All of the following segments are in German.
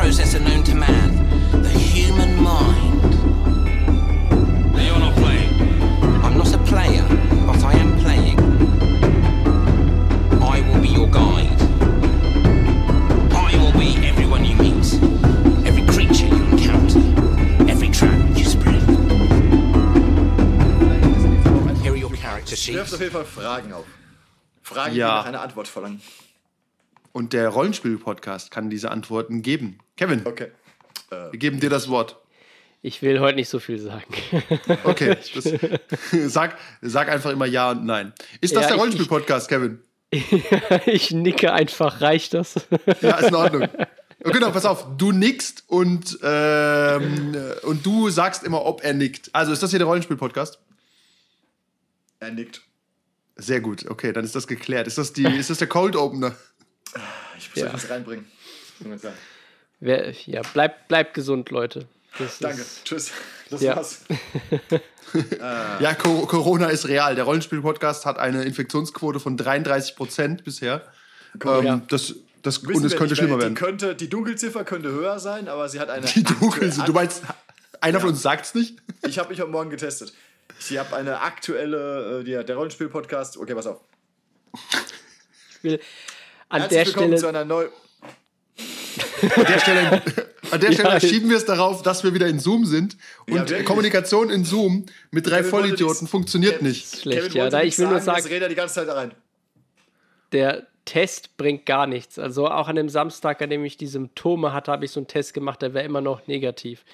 processor known to man, the human mind. You're not playing. I'm not a player, but I am playing. I will be your guide. I will be everyone you meet, every creature you encounter, every trap you spread. Here are your character Du wirfst sheets. auf jeden Fall Fragen auf. Fragen, Ja. die nach einer Antwort verlangen. Und der Rollenspiel-Podcast kann diese Antworten geben. Kevin, Okay. wir geben dir das Wort. Ich will heute nicht so viel sagen. Okay, das, sag, sag einfach immer Ja und Nein. Ist das Ja, der ich- Rollenspiel-Podcast, Kevin? ich nicke einfach, reicht das? Ja, ist in Ordnung. Genau, pass auf, du nickst und, ähm, und du sagst immer, ob er nickt. Also ist das hier der Rollenspiel-Podcast? Er nickt. Sehr gut, okay, dann ist das geklärt. Ist das, die, ist das der Cold Opener? Ich muss Ja. euch was reinbringen. Das muss ich sagen. Wer, ja, bleibt bleib gesund, Leute. Das Danke. Ist, Tschüss. Das Ja. war's. Ja, Co Corona ist real. Der Rollenspiel-Podcast hat eine Infektionsquote von 33 Prozent bisher. Ähm, Ja. das, das, Wissen und es könnte nicht, schlimmer werden. Die, könnte, die Dunkelziffer könnte höher sein, aber sie hat eine. Die dunkel aktu- sind. Du meinst, einer von uns sagt's nicht? Ich habe mich heute Morgen getestet. Sie habe eine aktuelle, äh, die, der Rollenspiel-Podcast. Okay, pass auf. ich will an Herzlich der willkommen zu Stelle. einer neuen. An der Stelle, an der Stelle Ja. schieben wir es darauf, dass wir wieder in Zoom sind. Und Ja. Kommunikation in Zoom mit drei Kevin Vollidioten nichts- funktioniert Kevin- nicht. Schlecht, Kevin ja. Da, ich will nur sagen, sagen, jetzt redet er die ganze Zeit rein. der Test bringt gar nichts. Also auch an dem Samstag, an dem ich die Symptome hatte, habe ich so einen Test gemacht, der wäre immer noch negativ.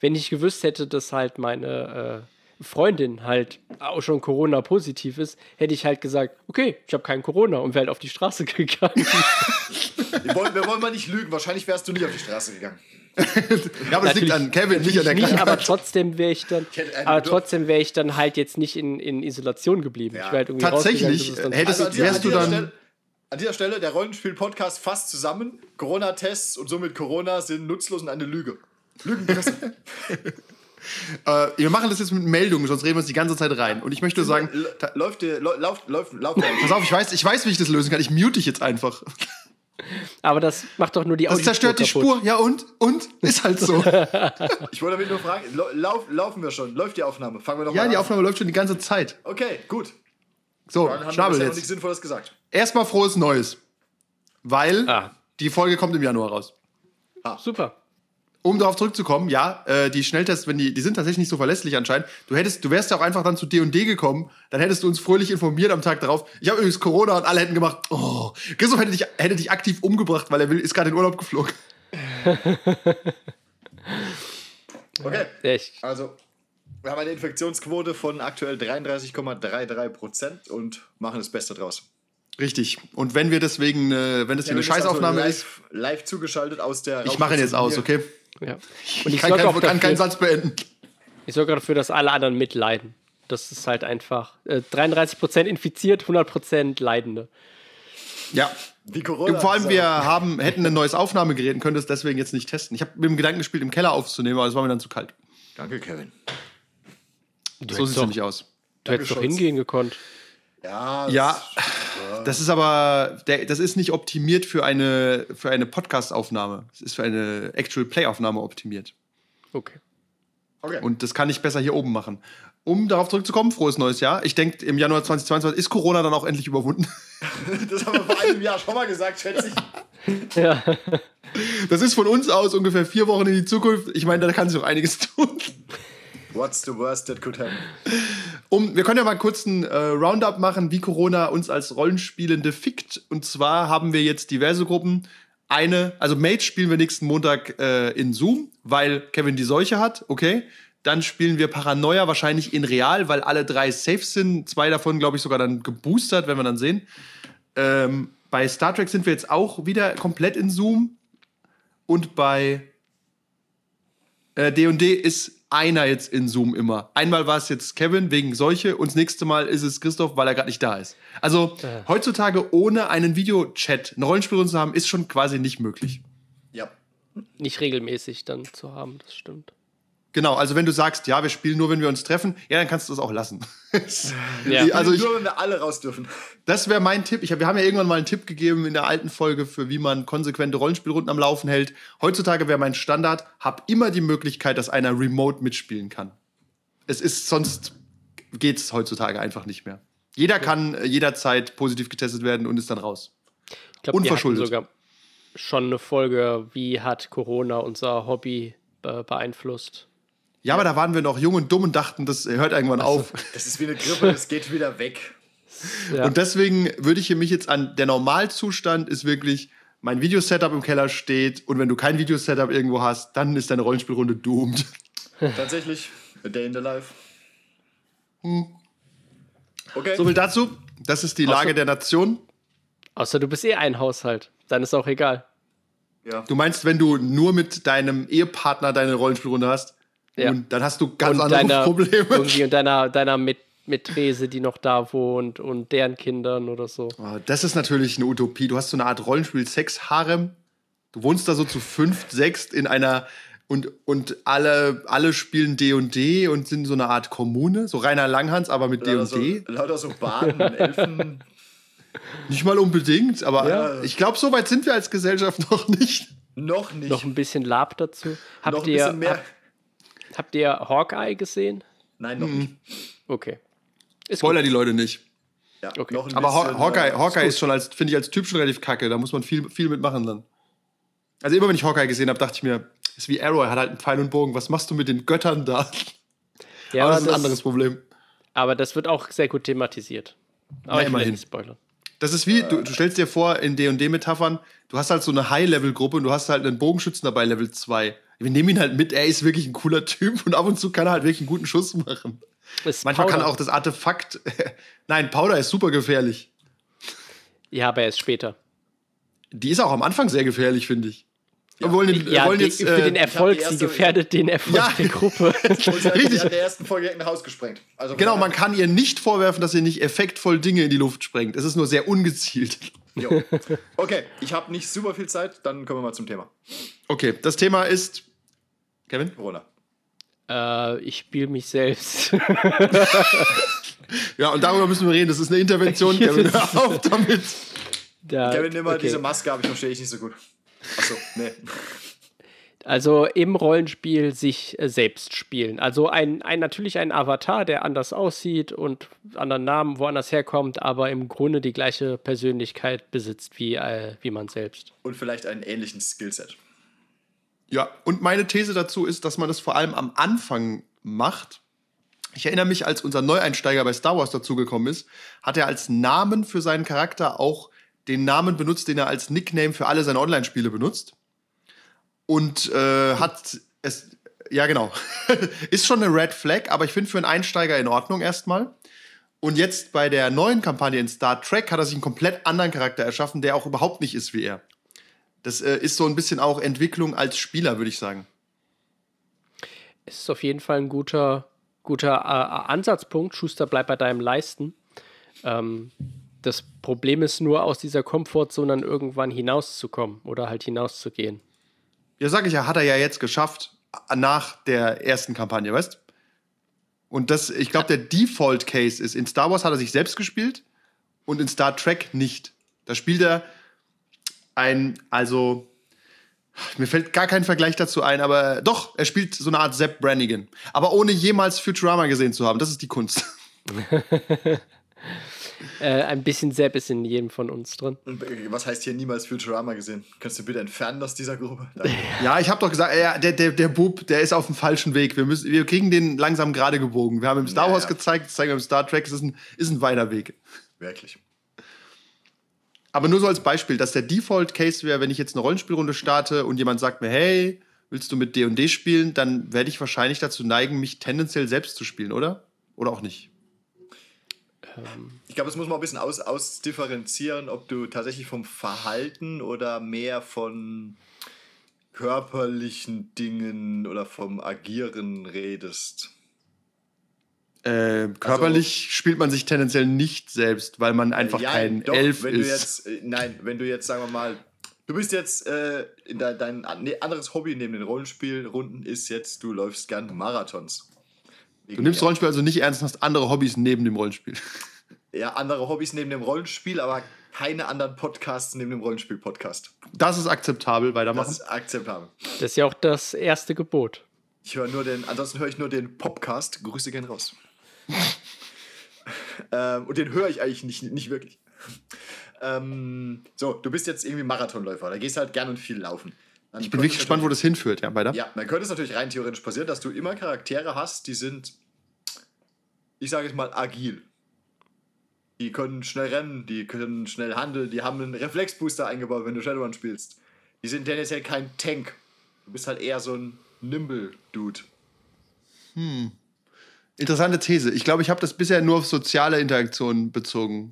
Wenn ich gewusst hätte, dass halt meine äh, Freundin halt auch schon Corona-positiv ist, hätte ich halt gesagt, okay, ich habe kein Corona und wäre halt auf die Straße gegangen. Wir wollen, wir wollen mal nicht lügen. Wahrscheinlich wärst du nicht auf die Straße gegangen. Ja, aber das liegt Natürlich- an Kevin, nicht an der nicht, aber trotzdem wäre ich dann, einen aber trotzdem wäre ich dann halt jetzt nicht in, in Isolation geblieben. Ja. Ich halt irgendwie Tatsächlich, es hättest Also an, dieser- wärst du dann. Stelle, an dieser Stelle, der Rollenspiel-Podcast fasst zusammen. Corona-Tests und somit Corona sind nutzlos und eine Lüge. Lügenpresse. Äh, wir machen das jetzt mit Meldungen, sonst reden wir uns die ganze Zeit rein. Und ich möchte sagen, läuft dir, läuft, läuft, läuft, läuft pass auf, ich weiß, ich weiß, wie ich das lösen kann. Ich mute dich jetzt einfach. Aber das macht doch nur die Das zerstört die kaputt. Spur. Ja, und? Und? Ist halt so. Ich wollte damit nur fragen, lau- lauf, laufen wir schon? Läuft die Aufnahme? Fangen wir doch Ja, mal die an. Aufnahme läuft schon die ganze Zeit. Okay, gut. So, Dann haben wir Schnabel bisher noch nichts jetzt. Sinnvolles gesagt. Erstmal frohes Neues. Weil Ah. die Folge kommt im Januar raus. Super. Um darauf zurückzukommen, ja, äh, die Schnelltests, wenn die, die sind tatsächlich nicht so verlässlich anscheinend. Du hättest, du wärst ja auch einfach dann zu D&D gekommen, dann hättest du uns fröhlich informiert am Tag darauf. Ich habe übrigens Corona und alle hätten gemacht, oh, Christoph hätte dich, hätte dich aktiv umgebracht, weil er will, ist gerade in Urlaub geflogen. Okay. Echt. Also, wir haben eine Infektionsquote von aktuell 33,33 Prozent und machen das Beste draus. Richtig. Und wenn wir deswegen, äh, wenn das hier Ja, eine also Scheißaufnahme live, ist, Live zugeschaltet aus der. ich mache ihn jetzt aus, okay? Ja. Ich, Und ich kann, sorge kein, auch kann keinen dafür, Satz beenden. ich sorge dafür, dass alle anderen mitleiden. Das ist halt einfach äh, 33% infiziert, 100% Leidende. Ja. Wie Corona. Vor allem, wir haben, hätten ein neues Aufnahmegerät und können das deswegen jetzt nicht testen. Ich habe mit dem Gedanken gespielt, im Keller aufzunehmen, aber das war mir dann zu kalt. Danke, Kevin. Du So sieht es doch, nämlich aus. du hättest doch hingehen gekonnt. Ja, Ja, das ist aber, der, das ist nicht optimiert für eine, für eine Podcast-Aufnahme. Es ist für eine Actual Play-Aufnahme optimiert. Okay. Okay. Und das kann ich besser hier oben machen. Um darauf zurückzukommen, frohes neues Jahr. Ich denke, im Januar 2022 ist Corona dann auch endlich überwunden. das haben wir vor einem Jahr schon mal gesagt, schätze ich. Ja. Das ist von uns aus ungefähr vier Wochen in die Zukunft. Ich meine, da kann sich noch einiges tun. What's the worst that could happen? Um, wir können ja mal einen äh, Roundup machen, wie Corona uns als Rollenspielende fickt. Und zwar haben wir jetzt diverse Gruppen. Eine, also Mage spielen wir nächsten Montag äh, in Zoom, weil Kevin die Seuche hat, okay. Dann spielen wir Paranoia wahrscheinlich in Real, weil alle drei safe sind. Zwei davon, glaube ich, sogar dann geboostert, werden wir dann sehen. Ähm, bei Star Trek sind wir jetzt auch wieder komplett in Zoom. Und bei äh, D&D ist einer jetzt in Zoom immer. Einmal war es jetzt Kevin wegen Seuche und das nächste Mal ist es Christoph, weil er gerade nicht da ist. Also heutzutage ohne einen Videochat eine Rollenspielrunde zu haben, ist schon quasi nicht möglich. Ja. Nicht regelmäßig dann zu haben, das stimmt. Genau, also wenn du sagst, ja, wir spielen nur, wenn wir uns treffen, ja, dann kannst du das auch lassen. Ja. Also ich, Nur wenn wir alle raus dürfen. das wäre mein Tipp. Ich hab, wir haben ja irgendwann mal einen Tipp gegeben in der alten Folge, für wie man konsequente Rollenspielrunden am Laufen hält. Heutzutage wäre mein Standard, hab immer die Möglichkeit, dass einer remote mitspielen kann. Es ist sonst geht's heutzutage einfach nicht mehr. Jeder kann äh, jederzeit positiv getestet werden und ist dann raus. Ich glaube, wir hatten Unverschuldet. sogar schon eine Folge, wie hat Corona unser Hobby be beeinflusst. Ja, aber da waren wir noch jung und dumm und dachten, das hört irgendwann auf. Das ist wie eine Grippe, das geht wieder weg. Ja. Und deswegen würde ich hier mich jetzt an, der Normalzustand ist wirklich, mein Videosetup im Keller steht und wenn du kein Videosetup irgendwo hast, dann ist deine Rollenspielrunde doomed. Tatsächlich, a day in the life. Hm. Okay. So viel dazu. Das ist die Lage so. der Nation. Außer du bist eh ein Haushalt. Dann ist auch egal. ja. Du meinst, wenn du nur mit deinem Ehepartner deine Rollenspielrunde hast, Ja. und dann hast du ganz und andere deiner, Probleme. Irgendwie und deiner, deiner Met Mätrese, die noch da wohnt und deren Kindern oder so. Oh, das ist natürlich eine Utopie. Du hast so eine Art Rollenspiel-Sex-Harem. Du wohnst da so zu fünft, sechst in einer und, und alle, alle spielen D&D und sind so eine Art Kommune, so Rainer Langhans, aber mit Lauter so, D&D. lauter so Baden, Elfen. Nicht mal unbedingt, aber Ja. ich glaube, so weit sind wir als Gesellschaft noch nicht. Noch nicht. Noch ein bisschen Lab dazu. Habt Noch ein ihr, bisschen mehr. Hab, habt ihr Hawkeye gesehen? Nein, noch nicht. Okay. Ist Spoiler die Leute nicht. Ja, Okay. noch ein Aber bisschen, Hawkeye, äh, Hawkeye ist schon als, finde ich, als Typ schon relativ kacke. Da muss man viel, viel mitmachen dann. Also immer wenn ich Hawkeye gesehen habe, dachte ich mir, ist wie Arrow, er hat halt einen Pfeil und Bogen. Was machst du mit den Göttern da? Ja, aber das ist ein das, anderes Problem. aber das wird auch sehr gut thematisiert. Aber ich will immerhin. nicht spoilern. Das ist wie, du, du stellst dir vor, in D&D-Metaphern, du hast halt so eine High-Level-Gruppe und du hast halt einen Bogenschützen dabei, Level 2. Wir nehmen ihn halt mit, er ist wirklich ein cooler Typ und ab und zu kann er halt wirklich einen guten Schuss machen. Ist Manchmal kann Powder. auch das Artefakt, nein, Powder ist super gefährlich. Ja, aber erst später. Die ist auch am Anfang sehr gefährlich, finde ich. Wir wollen, Ja, wollen die, jetzt, für äh, den Erfolg, sie gefährdet den Erfolg Ja. der Gruppe. Und sie hat Richtig. in der ersten Folge ein Haus gesprengt. Also Genau, man kann ihr nicht vorwerfen, dass sie nicht effektvoll Dinge in die Luft sprengt. Es ist nur sehr ungezielt. Jo. Okay, ich habe nicht super viel Zeit, dann kommen wir mal zum Thema. Okay, das Thema ist. Kevin? Corona. äh, ich spiele mich selbst. Ja, und darüber müssen wir reden. Das ist eine Intervention. Kevin, hör auf damit. Da, Kevin, nimm mal okay. diese Maske ab, ich verstehe dich nicht so gut. Achso, nee. Also im Rollenspiel sich äh, selbst spielen. Also ein, ein natürlich ein Avatar, der anders aussieht und anderen Namen woanders herkommt, aber im Grunde die gleiche Persönlichkeit besitzt wie, äh, wie man selbst. Und vielleicht einen ähnlichen Skillset. Ja, und meine These dazu ist, dass man das vor allem am Anfang macht. Ich erinnere mich, als unser Neueinsteiger bei Star Wars dazugekommen ist, hat er als Namen für seinen Charakter auch den Namen benutzt, den er als Nickname für alle seine Online-Spiele benutzt. Und äh, hat es, ja genau, ist schon eine Red Flag, aber ich finde für einen Einsteiger in Ordnung erstmal. Und jetzt bei der neuen Kampagne in Star Trek hat er sich einen komplett anderen Charakter erschaffen, der auch überhaupt nicht ist wie er. Das äh, ist so ein bisschen auch Entwicklung als Spieler, würde ich sagen. Es ist auf jeden Fall ein guter, guter äh, Ansatzpunkt. Schuster, bleib bei deinem Leisten. Ähm, das Problem ist nur, aus dieser Komfortzone dann irgendwann hinauszukommen oder halt hinauszugehen. Ja, sag ich ja, hat er ja jetzt geschafft nach der ersten Kampagne, weißt? Und das, ich glaube, der Default Case ist, in Star Wars hat er sich selbst gespielt und in Star Trek nicht. Da spielt er ein, also, mir fällt gar kein Vergleich dazu ein, aber doch, er spielt so eine Art Sepp Brannigan. Aber ohne jemals Futurama gesehen zu haben. Das ist die Kunst. Äh, ein bisschen Sepp ist in jedem von uns drin. Und äh, was heißt hier niemals Futurama gesehen? Kannst du bitte entfernen aus dieser Gruppe? Danke. Ja, ich habe doch gesagt, ja, der, der, der Bub, der ist auf dem falschen Weg. Wir, müssen, wir kriegen den langsam gerade gebogen. Wir haben im Star Wars ja. gezeigt, das zeigen wir im Star Trek, es ist ein, ist ein weiter Weg. Wirklich. Aber nur so als Beispiel, dass der Default-Case wäre, wenn ich jetzt eine Rollenspielrunde starte und jemand sagt mir, hey, willst du mit D&D spielen, dann werde ich wahrscheinlich dazu neigen, mich tendenziell selbst zu spielen, oder? Oder auch nicht. Ich glaube, das muss man ein bisschen aus, ausdifferenzieren, ob du tatsächlich vom Verhalten oder mehr von körperlichen Dingen oder vom Agieren redest. Äh, körperlich spielt man sich tendenziell nicht selbst, weil man einfach Ja, kein doch, Elf wenn ist. Du jetzt, äh, nein, wenn du jetzt, sagen wir mal, Du bist jetzt, äh, in dein, dein anderes Hobby neben den Rollenspielrunden ist jetzt, du läufst gern Marathons. Du nimmst Rollenspiel also nicht ernst und hast andere Hobbys neben dem Rollenspiel. Ja, andere Hobbys neben dem Rollenspiel, aber keine anderen Podcasts neben dem Rollenspiel-Podcast. Das ist akzeptabel, Das weitermachen. ist akzeptabel. Das ist ja auch das erste Gebot. Ich höre nur den, ansonsten höre ich nur den Podcast. Grüße gehen raus. ähm, und den höre ich eigentlich nicht, nicht wirklich. Ähm, so, du bist jetzt irgendwie Marathonläufer. Da gehst halt gern und viel laufen. Dann Ich bin wirklich gespannt, wo das hinführt, ja, weiter. Ja, dann könnte es natürlich rein theoretisch passieren, dass du immer Charaktere hast, die sind, ich sage jetzt mal, agil. Die können schnell rennen, die können schnell handeln, die haben einen Reflexbooster eingebaut, wenn du Shadowrun spielst. Die sind tendenziell kein Tank. Du bist halt eher so ein Nimble-Dude. Interessante These. Ich glaube, ich habe das bisher nur auf soziale Interaktionen bezogen.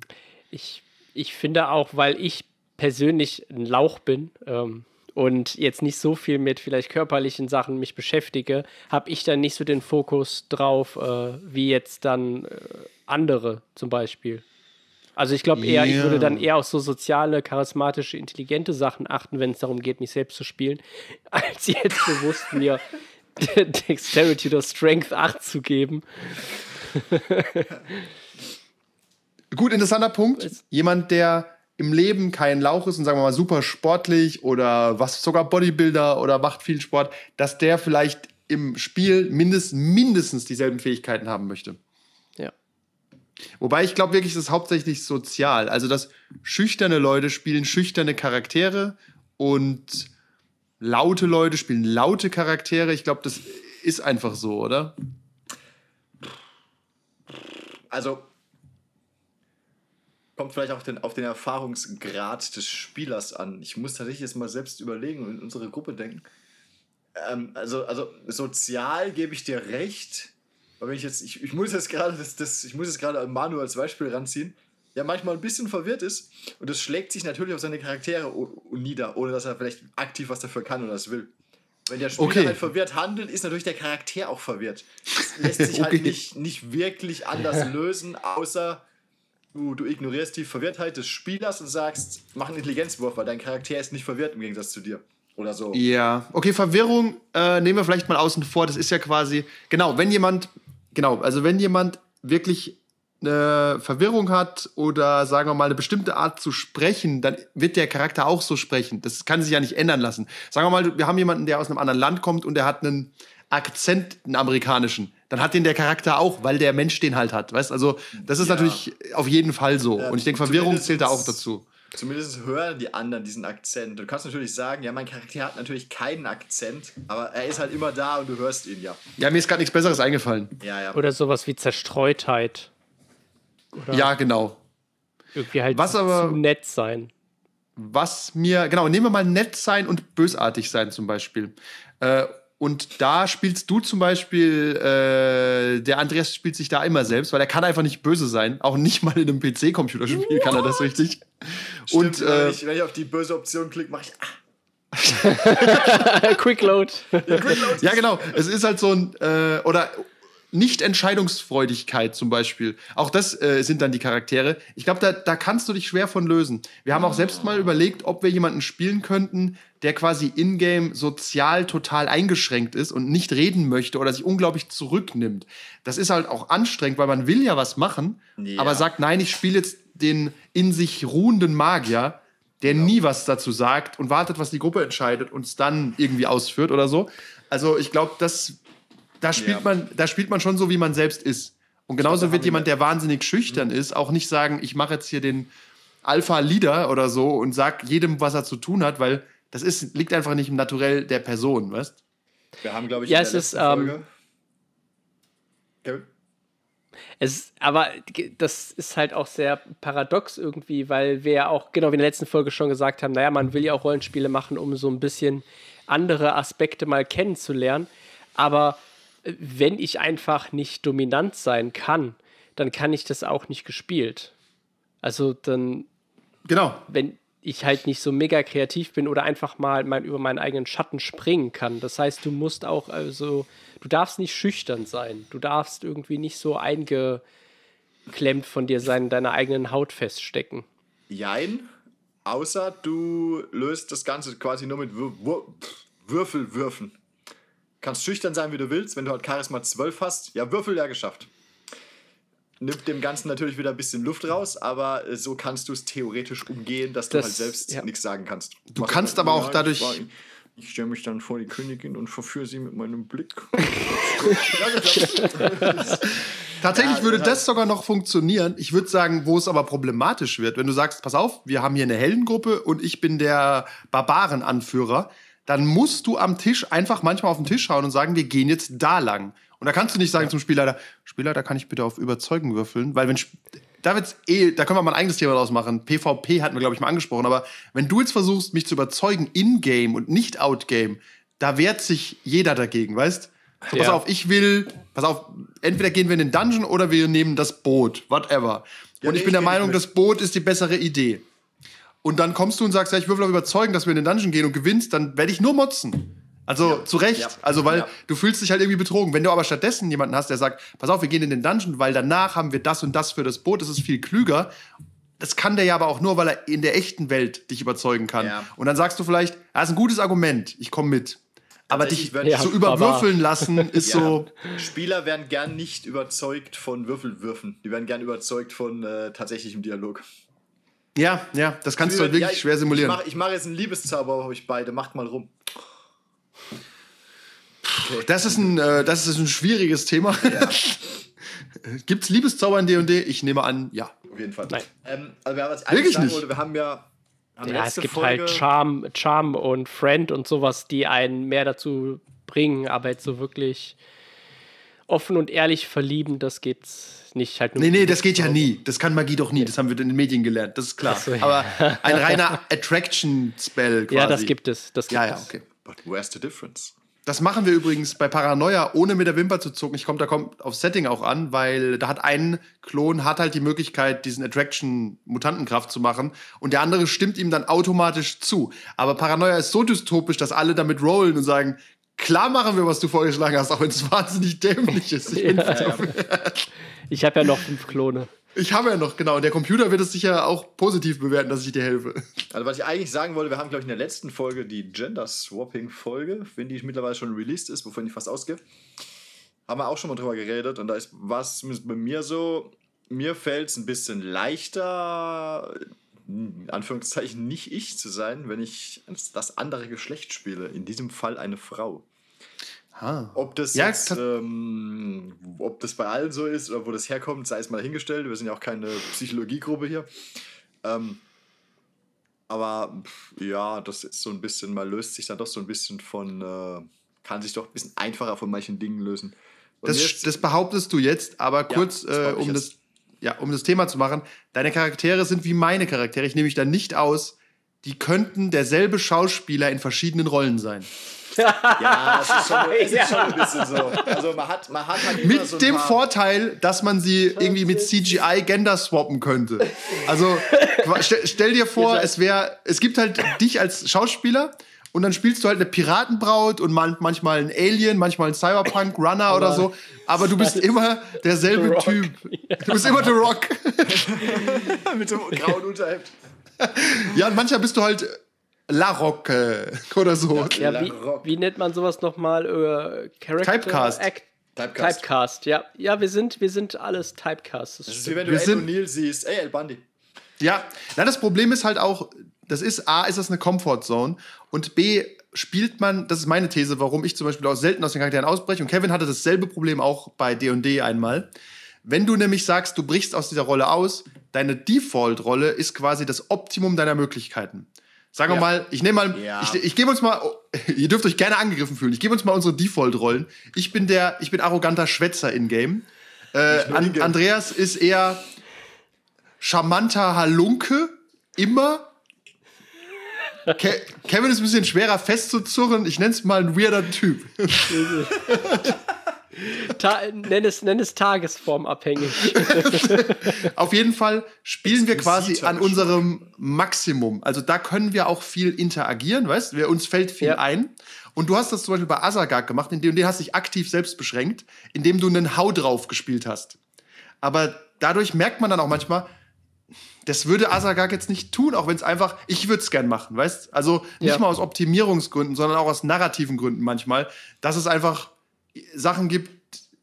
Ich, ich finde auch, weil ich persönlich ein Lauch bin ähm, und jetzt nicht so viel mit vielleicht körperlichen Sachen mich beschäftige, habe ich dann nicht so den Fokus drauf, äh, wie jetzt dann äh, andere zum Beispiel. Also ich glaube eher, ich Ja. würde dann eher auf so soziale, charismatische, intelligente Sachen achten, wenn es darum geht, mich selbst zu spielen, als jetzt bewusst mir Dexterity oder Strength 8 zu geben. Gut, interessanter Punkt. Jemand, der im Leben kein Lauch ist und sagen wir mal super sportlich oder was sogar Bodybuilder oder macht viel Sport, dass der vielleicht im Spiel mindest, mindestens dieselben Fähigkeiten haben möchte. Ja. Wobei ich glaube wirklich, das ist hauptsächlich sozial. Also, dass schüchterne Leute spielen schüchterne Charaktere und laute Leute spielen laute Charaktere. Ich glaube, das ist einfach so, oder? Also, kommt vielleicht auch den, auf den Erfahrungsgrad des Spielers an. Ich muss tatsächlich jetzt mal selbst überlegen und in unsere Gruppe denken. Ähm, also, also sozial gebe ich dir recht. Aber wenn ich jetzt, ich, ich muss jetzt gerade das, das, ich muss jetzt gerade Manu als Beispiel ranziehen, der manchmal ein bisschen verwirrt ist und das schlägt sich natürlich auf seine Charaktere nieder, ohne dass er vielleicht aktiv was dafür kann oder das will. Wenn der Spieler Okay. halt verwirrt handelt, ist natürlich der Charakter auch verwirrt. Das lässt sich halt Okay. nicht, nicht wirklich anders lösen, außer du, du ignorierst die Verwirrtheit des Spielers und sagst, mach einen Intelligenzwurf, weil dein Charakter ist nicht verwirrt im Gegensatz zu dir. Oder so. Ja, okay, Verwirrung äh, nehmen wir vielleicht mal außen vor. Das ist ja quasi, genau, wenn jemand, genau, also wenn jemand wirklich eine Verwirrung hat oder sagen wir mal eine bestimmte Art zu sprechen, dann wird der Charakter auch so sprechen. Das kann sich ja nicht ändern lassen. Sagen wir mal, wir haben jemanden, der aus einem anderen Land kommt und der hat einen Akzent, einen amerikanischen. Dann hat den der Charakter auch, weil der Mensch den halt hat. Weißt also, das ist Ja. natürlich auf jeden Fall so. Ja, und ich denke, Verwirrung zählt da auch dazu. Zumindest hören die anderen diesen Akzent. Du kannst natürlich sagen, ja, mein Charakter hat natürlich keinen Akzent, aber er ist halt immer da und du hörst ihn ja. Ja, mir ist gerade nichts Besseres eingefallen. Ja, ja. Oder sowas wie Zerstreutheit. Oder Ja, genau. irgendwie halt Was aber- zu nett sein. was mir, genau, nehmen wir mal nett sein und bösartig sein zum Beispiel. Äh, und da spielst du zum Beispiel, äh, der Andreas spielt sich da immer selbst, weil er kann einfach nicht böse sein. Auch nicht mal in einem PC-Computerspiel kann er das richtig. Stimmt, und wenn, äh, ich, wenn ich auf die böse Option klicke, mache ich. Ah, Quick Load. ja, genau, es ist halt so ein, äh, oder Nicht-Entscheidungsfreudigkeit zum Beispiel. Auch das äh, sind dann die Charaktere. Ich glaube, da, da kannst du dich schwer von lösen. Wir haben auch selbst mal überlegt, ob wir jemanden spielen könnten, der quasi in-game sozial total eingeschränkt ist und nicht reden möchte oder sich unglaublich zurücknimmt. Das ist halt auch anstrengend, weil man will ja was machen, Ja. aber sagt, nein, ich spiele jetzt den in sich ruhenden Magier, der Genau. nie was dazu sagt und wartet, was die Gruppe entscheidet und es dann irgendwie ausführt oder so. Also ich glaube, das da spielt, Ja. man, da spielt man schon so, wie man selbst ist. Und genauso wird wir- jemand, der wahnsinnig schüchtern ist, auch nicht sagen, ich mache jetzt hier den Alpha-Leader oder so und sag jedem, was er zu tun hat, weil das ist, liegt einfach nicht im Naturell der Person, weißt Wir haben, glaube ich, Ja, in es der ist, letzten ähm, Folge. Kevin? Es, aber das ist halt auch sehr paradox irgendwie, weil wir ja auch, genau wie in der letzten Folge schon gesagt haben, naja, man will ja auch Rollenspiele machen, um so ein bisschen andere Aspekte mal kennenzulernen. Aber wenn ich einfach nicht dominant sein kann, dann kann ich das auch nicht gespielt. Also dann, Genau. wenn ich halt nicht so mega kreativ bin oder einfach mal mein, über meinen eigenen Schatten springen kann. Das heißt, du musst auch, also, du darfst nicht schüchtern sein. Du darfst irgendwie nicht so eingeklemmt von dir sein, in deiner eigenen Haut feststecken. Jein. Außer du löst das Ganze quasi nur mit Wür Wür Würfel würfen. Kannst schüchtern sein, wie du willst. Wenn du halt Charisma 12 hast, ja, Würfel ja geschafft. Nimmt dem Ganzen natürlich wieder ein bisschen Luft raus, aber äh, so kannst du es theoretisch umgehen, dass du Das- halt selbst ja. nichts sagen kannst. Du Mach kannst aber auch dadurch- Ich, stelle mich dann vor die Königin und verführe sie mit meinem Blick. Tatsächlich Ja, würde das das sogar noch funktionieren. Ich würde sagen, wo es aber problematisch wird, wenn du sagst, pass auf, wir haben hier eine Heldengruppe und ich bin der Barbarenanführer, dann musst du am Tisch einfach manchmal auf den Tisch schauen und sagen, wir gehen jetzt da lang. Und da kannst du nicht sagen zum Spielleiter, Spielleiter, kann ich bitte auf Überzeugen würfeln? Weil wenn da wird's eh, da können wir mal ein eigenes Thema draus machen. PvP hatten wir, glaube ich, mal angesprochen. Aber wenn du jetzt versuchst, mich zu überzeugen in-game und nicht out-game, da wehrt sich jeder dagegen, weißt? So, pass Ja. auf, ich will, pass auf, entweder gehen wir in den Dungeon oder wir nehmen das Boot, whatever. Ja, und nee, ich bin ich der Meinung, das Boot ist die bessere Idee. Und dann kommst du und sagst, ja, ich würfel auf überzeugen, dass wir in den Dungeon gehen und gewinnst, dann werde ich nur motzen. Also zu Recht. Ja. Also, weil Ja. du fühlst dich halt irgendwie betrogen. Wenn du aber stattdessen jemanden hast, der sagt, pass auf, wir gehen in den Dungeon, weil danach haben wir das und das für das Boot, das ist viel klüger. Das kann der ja aber auch nur, weil er in der echten Welt dich überzeugen kann. Ja. Und dann sagst du vielleicht, das ist ein gutes Argument, ich komme mit. Aber dich werden- Ja, so überwürfeln lassen ist Ja. so. Spieler werden gern nicht überzeugt von Würfelwürfen. Die werden gern überzeugt von äh, tatsächlichem Dialog. Ja, ja, das kannst du halt wirklich Ja, ich- schwer simulieren. Ich mache ich mach jetzt einen Liebeszauber auf euch beide. Macht mal rum. Das ist ein, äh, das ist ein schwieriges Thema. Gibt's Liebeszauber in D&D? Ich nehme an, ja. Auf jeden Fall. Nein. Ähm, also, was ich Wirklich eigentlich sagen nicht? wollte, wir haben ja. Haben Ja, es gibt Folge, halt Charm, Charm und Friend und sowas, die einen mehr dazu bringen, aber jetzt so wirklich offen und ehrlich verlieben, das gibt's nicht. Halt nur Nee, nee, das geht ja nie. Das kann Magie doch nie. Das haben wir in den Medien gelernt. Das ist klar. So, ja. Aber ein reiner Attraction-Spell quasi. Ja, das gibt es. Das gibt Ja, ja, es. okay. But where's the difference? Das machen wir übrigens bei Paranoia, ohne mit der Wimper zu zucken. Ich komme da kommt auf Setting auch an, weil da hat ein Klon hat halt die Möglichkeit, diesen Attraction-Mutantenkraft zu machen und der andere stimmt ihm dann automatisch zu. Aber Paranoia ist so dystopisch, dass alle damit rollen und sagen, klar machen wir, was du vorgeschlagen hast, auch wenn es wahnsinnig dämlich ist. Ich, bin- Ich habe ja noch fünf Klone. ich habe ja noch, genau. Und der Computer wird es sicher auch positiv bewerten, dass ich dir helfe. Also, was ich eigentlich sagen wollte, wir haben, glaube ich, in der letzten Folge die Gender-Swapping-Folge, wenn die mittlerweile schon released ist, wovon ich fast ausgehe, haben wir auch schon mal drüber geredet. Und da ist was zumindest bei mir so, mir fällt es ein bisschen leichter, in Anführungszeichen, nicht ich zu sein, wenn ich das andere Geschlecht spiele. In diesem Fall eine Frau. Ah. Ob das Ja, jetzt, ähm, ob das bei allen so ist oder wo das herkommt, sei es mal dahingestellt. Wir sind ja auch keine Psychologiegruppe hier. Ähm, aber ja, das ist so ein bisschen, man löst sich dann doch so ein bisschen von, äh, kann sich doch ein bisschen einfacher von manchen Dingen lösen. Das, ist- das behauptest du jetzt, aber kurz, das äh, um, jetzt. das, ja, um das Thema zu machen. Deine Charaktere sind wie meine Charaktere. Ich nehme mich da nicht aus. Die könnten derselbe Schauspieler in verschiedenen Rollen sein. Ja, es ist, schon, es ist schon ein bisschen so. Also man hat, man hat halt Mit so dem Vorteil, dass man sie irgendwie mit CGI Gender swappen könnte. Also stell, stell dir vor, es wäre, es gibt halt dich als Schauspieler und dann spielst du halt eine Piratenbraut und man, manchmal ein Alien, manchmal ein Cyberpunk Runner oder so. Aber du bist immer derselbe. Typ. Du bist immer The Rock. mit dem grauen Unterhemd. Ja, und manchmal bist du halt La Rocke oder so. Ja, wie, Rock. wie nennt man sowas nochmal? Äh, Character Typecast. Act Typecast. Typecast, ja. Ja, wir sind, wir sind alles Typecast. Das Das ist wie wenn du Ed O'Neill siehst. Ey, El Bundy. Ja, na, das Problem ist halt auch, das ist A, ist das eine Comfortzone und B, spielt man, das ist meine These, warum ich zum Beispiel auch selten aus den Charakteren ausbreche und Kevin hatte dasselbe Problem auch bei D&D einmal. Wenn du nämlich sagst, du brichst aus dieser Rolle aus, deine Default-Rolle ist quasi das Optimum deiner Möglichkeiten. Sagen wir Ja. mal, ich nehme mal, Ja. ich, ich gebe uns mal, ihr dürft euch gerne angegriffen fühlen, ich gebe uns mal unsere Default-Rollen. Ich bin der, ich bin arroganter Schwätzer in-game. Äh, nur An. Andreas ist eher charmanter Halunke, immer. Ke Kevin ist ein bisschen schwerer festzuzurren. Ich nenne es mal ein weirder Typ. Ta nenn, es, nenn es tagesformabhängig. Auf jeden Fall spielen wir quasi an unserem Maximum. Also da können wir auch viel interagieren, weißt du? Uns fällt viel Ja. ein. Und du hast das zum Beispiel bei Asagard gemacht, in dem du hast dich aktiv selbst beschränkt, indem du einen Hau drauf gespielt hast. Aber dadurch merkt man dann auch manchmal, das würde Asagak jetzt nicht tun, auch wenn es einfach, ich würde es gern machen, weißt? Also nicht Ja. mal aus Optimierungsgründen, sondern auch aus narrativen Gründen manchmal, dass es einfach Sachen gibt,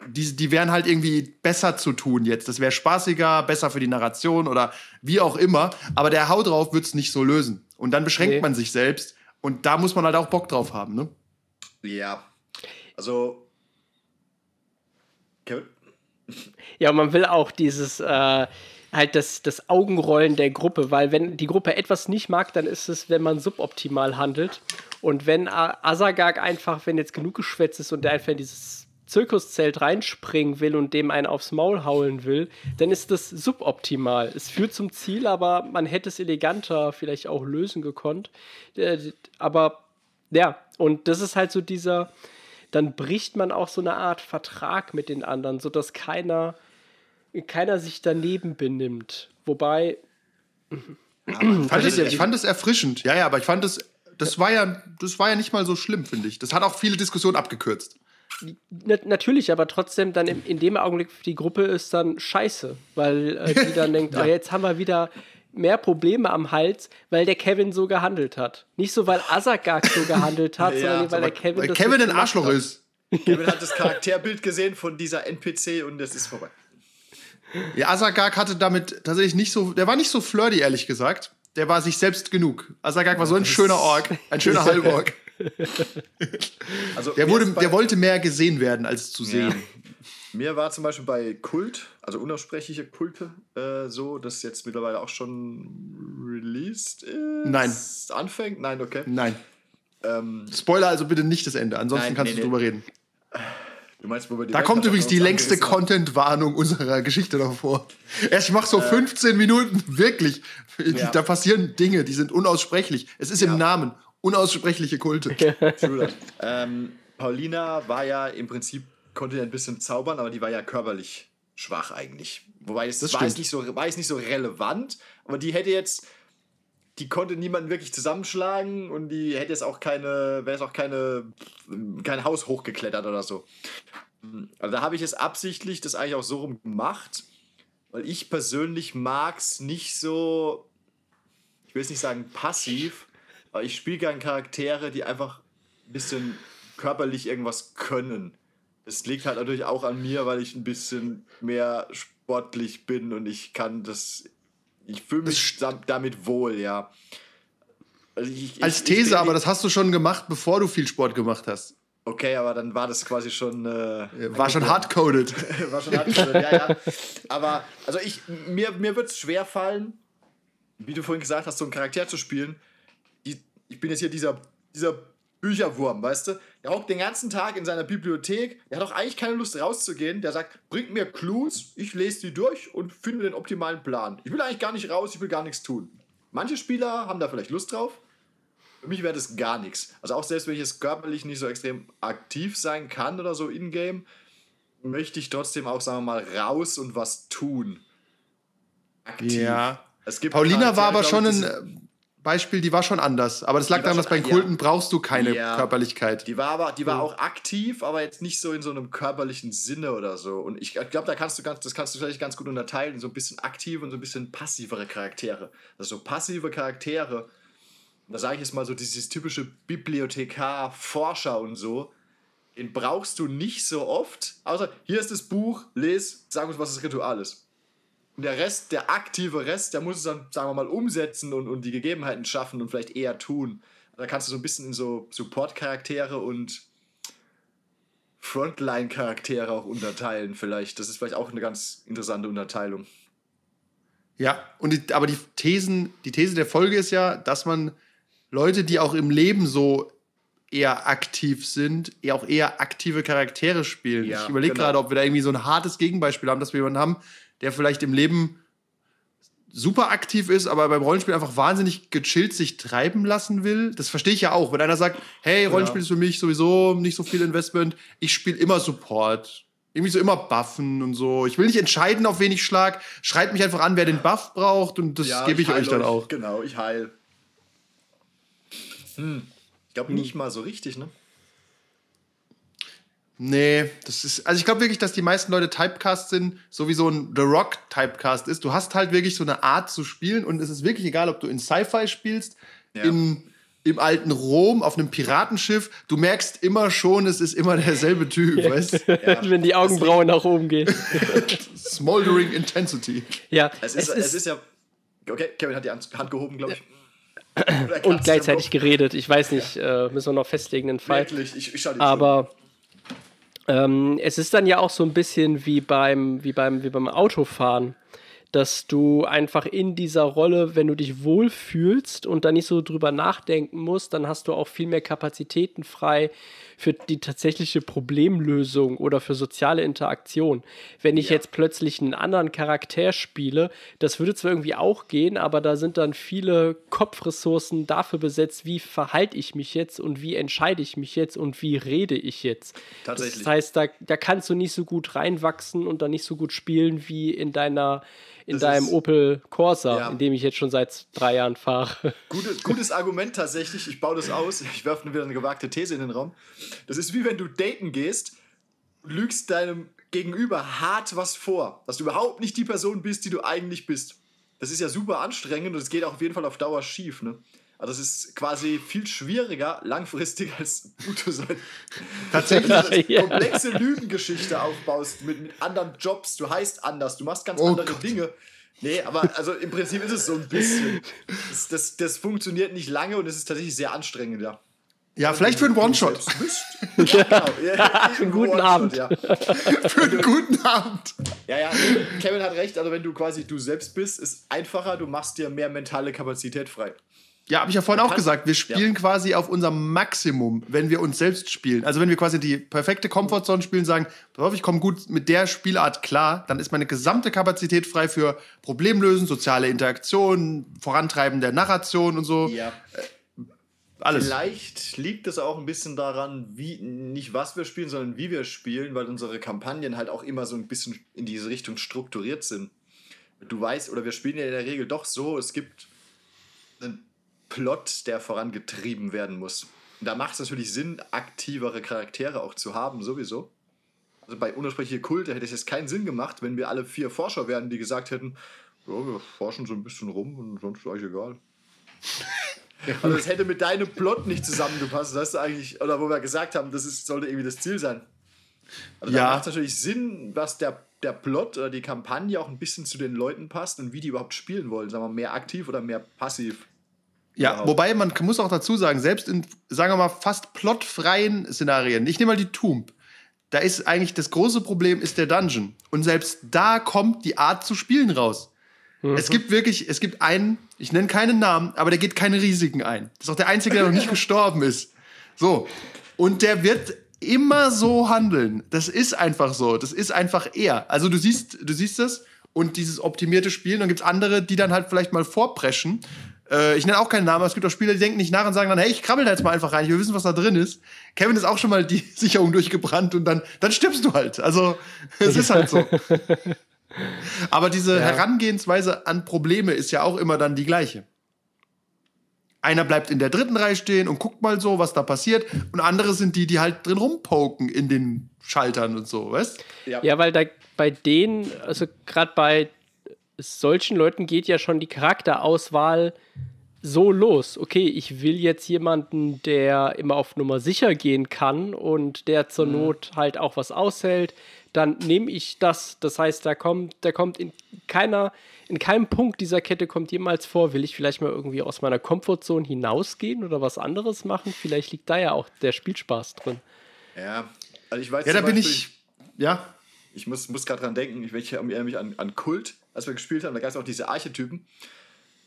die, die wären halt irgendwie besser zu tun jetzt. Das wäre spaßiger, besser für die Narration oder wie auch immer. Aber der Hau drauf wird es nicht so lösen. Und dann beschränkt Nee. man sich selbst. Und da muss man halt auch Bock drauf haben, ne? Ja. Also. Kevin? Ja, man will auch dieses, äh, halt das, das Augenrollen der Gruppe, weil wenn die Gruppe etwas nicht mag, dann ist es, wenn man suboptimal handelt. Und wenn A- Asagak einfach, wenn jetzt genug geschwätzt ist und der einfach in dieses Zirkuszelt reinspringen will und dem einen aufs Maul hauen will, dann ist das suboptimal. Es führt zum Ziel, aber man hätte es eleganter vielleicht auch lösen gekonnt. Äh, Aber ja, und das ist halt so dieser, dann bricht man auch so eine Art Vertrag mit den anderen, sodass keiner, keiner sich daneben benimmt. Wobei, Fand es, ja ich fand es erfrischend. Ja, ja, aber ich fand es, das war ja, das war ja nicht mal so schlimm, finde ich. Das hat auch viele Diskussionen abgekürzt. na, natürlich, aber trotzdem dann in, in dem Augenblick für die Gruppe ist dann scheiße, weil äh, die dann denkt, oh, jetzt haben wir wieder mehr Probleme am Hals, weil der Kevin so gehandelt hat. Nicht so, weil Asagak so gehandelt hat, Ja, sondern weil der Kevin Weil das Kevin ein Arschloch hat. ist. Kevin hat das Charakterbild gesehen von dieser NPC und es ist vorbei. Ja, Asagak hatte damit tatsächlich nicht so, der war nicht so flirty, ehrlich gesagt. Der war sich selbst genug. Asagak war so ein schöner Ork, ein schöner Halborg. Also Der, wurde, der wollte mehr gesehen werden, als zu sehen. Ja. Mir war zum Beispiel bei Kult, also unaussprechliche Kulte, äh, so, das jetzt mittlerweile auch schon released ist. Nein. Anfängt? Nein, okay. Nein. Ähm, Spoiler also bitte nicht das Ende, ansonsten Nein, kannst nee, du nee. drüber reden. Du meinst, wo wir die Da kommt übrigens die längste? Content-Warnung unserer Geschichte davor. Ich mach so 15 Minuten, wirklich. Äh. Ja. Da passieren Dinge, die sind unaussprechlich. Es ist Ja. im Namen. Unaussprechliche Kulte. Ähm, Paulina war ja im Prinzip, konnte ja ein bisschen zaubern, aber die war ja körperlich schwach eigentlich. Wobei es Das war stimmt. nicht so, war jetzt nicht so relevant, aber die hätte jetzt, die konnte niemanden wirklich zusammenschlagen und die hätte jetzt auch keine, wäre jetzt auch keine, kein Haus hochgeklettert oder so. Also da habe ich es absichtlich das eigentlich auch so rum gemacht, weil ich persönlich mag es nicht so, ich will jetzt nicht sagen passiv, aber ich spiele gerne Charaktere, die einfach ein bisschen körperlich irgendwas können. Es liegt halt natürlich auch an mir, weil ich ein bisschen mehr sportlich bin und ich kann das. Ich fühle mich da, damit wohl, ja. Also ich, Als ich- ich These, bin aber das hast du schon gemacht, bevor du viel Sport gemacht hast. Okay, aber dann war das quasi schon. Äh, War schon hardcoded. war schon hardcore, ja, ja. Aber, also ich, mir, mir wird es schwer fallen, wie du vorhin gesagt hast, so einen Charakter zu spielen. Die, ich bin jetzt hier dieser, dieser Bücherwurm, weißt du? Der hockt den ganzen Tag in seiner Bibliothek, der hat auch eigentlich keine Lust rauszugehen. Der sagt, bringt mir Clues, ich lese die durch und finde den optimalen Plan. Ich will eigentlich gar nicht raus, ich will gar nichts tun. Manche Spieler haben da vielleicht Lust drauf. Für mich wäre das gar nichts. Also auch selbst wenn ich jetzt körperlich nicht so extrem aktiv sein kann oder so in-game, möchte ich trotzdem auch, sagen wir mal, raus und was tun. Aktiv. Ja. Es gibt Paulina war aber schon ein Beispiel, die war schon anders. Aber das lag daran, dass bei den Kulten brauchst du keine Ja. Körperlichkeit. Die war aber, die war auch aktiv, aber jetzt nicht so in so einem körperlichen Sinne oder so. Und ich glaube, da kannst du ganz, das kannst du vielleicht ganz gut unterteilen, so ein bisschen aktive und so ein bisschen passivere Charaktere. Also so passive Charaktere, da sage ich jetzt mal so dieses typische Bibliothekar, Forscher und so, den brauchst du nicht so oft, außer hier ist das Buch, les, sag uns, was das Ritual ist. Und der Rest, der aktive Rest, der muss es dann, sagen wir mal, umsetzen und, und die Gegebenheiten schaffen und vielleicht eher tun. Da kannst du so ein bisschen in so Support-Charaktere und Frontline-Charaktere auch unterteilen, vielleicht. Das ist vielleicht auch eine ganz interessante Unterteilung. Ja, und die, aber die Thesen, die These der Folge ist ja, dass man Leute, die auch im Leben so eher aktiv sind, eher auch eher aktive Charaktere spielen. Ja, ich überlege genau. gerade, ob wir da irgendwie so ein hartes Gegenbeispiel haben, dass wir jemanden haben, der vielleicht im Leben super aktiv ist, aber beim Rollenspiel einfach wahnsinnig gechillt sich treiben lassen will. Das verstehe ich ja auch. Wenn einer sagt, hey, Rollenspiel ist für mich sowieso nicht so viel Investment, ich spiele immer Support. Irgendwie so immer buffen und so. Ich will nicht entscheiden, auf wen ich schlag. Schreibt mich einfach an, wer den Buff braucht und das gebe ich, heil euch dann auch. Genau, ich heil. Hm. Ich glaube nicht mal so richtig, ne? Nee, das ist, also ich glaube wirklich, dass die meisten Leute Typecast sind, so wie so ein The Rock Typecast ist. Du hast halt wirklich so eine Art zu spielen und es ist wirklich egal, ob du in Sci-Fi spielst, Ja. in, im alten Rom, auf einem Piratenschiff. Du merkst immer schon, es ist immer derselbe Typ, weißt Wenn die Augenbrauen nach oben gehen. Smoldering Intensity. ja, Es ist, es ist ja. Okay, Kevin hat die Hand gehoben, glaube ich. und gleichzeitig geredet. Ich weiß nicht, äh, müssen wir noch festlegen, den Fall. Wirklich, ich, ich Aber ähm, es ist dann ja auch so ein bisschen wie beim, wie beim, wie beim Autofahren, dass du einfach in dieser Rolle, wenn du dich wohlfühlst und da nicht so drüber nachdenken musst, dann hast du auch viel mehr Kapazitäten frei für die tatsächliche Problemlösung oder für soziale Interaktion. Wenn ich jetzt plötzlich einen anderen Charakter spiele, das würde zwar irgendwie auch gehen, aber da sind dann viele Kopfressourcen dafür besetzt, wie verhalte ich mich jetzt und wie entscheide ich mich jetzt und wie rede ich jetzt. Tatsächlich. Das heißt, da, da kannst du nicht so gut reinwachsen und da nicht so gut spielen wie in deiner in Das deinem Opel Corsa, Ja. in dem ich jetzt schon seit drei Jahren fahre. Gutes, gutes Argument tatsächlich. Ich baue das aus. Ich werfe wieder eine gewagte These in den Raum. Das ist wie wenn du daten gehst, lügst deinem Gegenüber hart was vor, dass du überhaupt nicht die Person bist, die du eigentlich bist. Das ist ja super anstrengend und es geht auch auf jeden Fall auf Dauer schief. Ne? Also es ist quasi viel schwieriger langfristig als gut zu sein. Tatsächlich. Wenn du Ja. eine komplexe Lügengeschichte aufbaust mit, mit anderen Jobs, du heißt anders, du machst ganz Oh andere Gott. Dinge. Nee, aber also im Prinzip ist es so ein bisschen. Das, das, das funktioniert nicht lange und es ist tatsächlich sehr anstrengend, ja. Ja, vielleicht für einen One-Shot. Ja, genau. Ja, Für einen guten Abend. Ja. Für einen guten Abend. ja, ja, Kevin hat recht. Also, wenn du quasi du selbst bist, ist einfacher, du machst dir mehr mentale Kapazität frei. Ja, habe ich ja vorhin auch gesagt. Wir spielen quasi auf unserem Maximum, wenn wir uns selbst spielen. Also wenn wir quasi die perfekte Comfortzone spielen, sagen, pass auf, ich komme gut mit der Spielart klar, dann ist meine gesamte Kapazität frei für Problemlösen, soziale Interaktion, Vorantreiben der Narration und so. Ja. Alles. Vielleicht liegt es auch ein bisschen daran, wie nicht was wir spielen, sondern wie wir spielen, weil unsere Kampagnen halt auch immer so ein bisschen in diese Richtung strukturiert sind. Du weißt, oder wir spielen ja in der Regel doch so, es gibt einen Plot, der vorangetrieben werden muss. Da macht es natürlich Sinn, aktivere Charaktere auch zu haben, sowieso. Also bei unersprechliche Kulte hätte es jetzt keinen Sinn gemacht, wenn wir alle vier Forscher wären, die gesagt hätten, ja, wir forschen so ein bisschen rum und sonst ist eigentlich egal. Also das hätte mit deinem Plot nicht zusammengepasst. Das ist eigentlich, oder wo wir gesagt haben, das ist, sollte irgendwie das Ziel sein. Also Ja. da macht es natürlich Sinn, dass der, der Plot oder die Kampagne auch ein bisschen zu den Leuten passt und wie die überhaupt spielen wollen. Sagen wir mehr aktiv oder mehr passiv. Ja, wobei man muss auch dazu sagen, selbst in, sagen wir mal, fast plotfreien Szenarien, ich nehme mal die Tomb, da ist eigentlich das große Problem ist der Dungeon. Und selbst da kommt die Art zu spielen raus. Es gibt wirklich, es gibt einen, ich nenne keinen Namen, aber der geht keine Risiken ein. Das ist auch der Einzige, der noch nicht gestorben ist. So. Und der wird immer so handeln. Das ist einfach so. Das ist einfach er. Also du siehst, du siehst das und dieses optimierte Spielen. Dann gibt es andere, die dann halt vielleicht mal vorpreschen. Äh, ich nenne auch keinen Namen, aber es gibt auch Spieler, die denken nicht nach und sagen dann, hey, ich krabbel da jetzt mal einfach rein, ich will wissen, was da drin ist. Kevin ist auch schon mal die Sicherung durchgebrannt und dann, dann stirbst du halt. Also, es ist halt so. Aber diese Herangehensweise an Probleme ist ja auch immer dann die gleiche. Einer bleibt in der dritten Reihe stehen und guckt mal so, was da passiert. Und andere sind die, die halt drin rumpoken in den Schaltern und so, weißt? Ja, weil da bei denen, also gerade bei solchen Leuten geht ja schon die Charakterauswahl so los. Okay, ich will jetzt jemanden, der immer auf Nummer sicher gehen kann und der zur Not halt auch was aushält. Dann nehme ich das. Das heißt, da kommt, da kommt in keiner, in keinem Punkt dieser Kette kommt jemals vor, will ich vielleicht mal irgendwie aus meiner Komfortzone hinausgehen oder was anderes machen. Vielleicht liegt da ja auch der Spielspaß drin. Ja, also ich weiß Ja, da zum bin Beispiel- ich. Ja, Ich muss, muss gerade dran denken, ich, ich erinnere mich an, an Kult, als wir gespielt haben, da gab es auch diese Archetypen.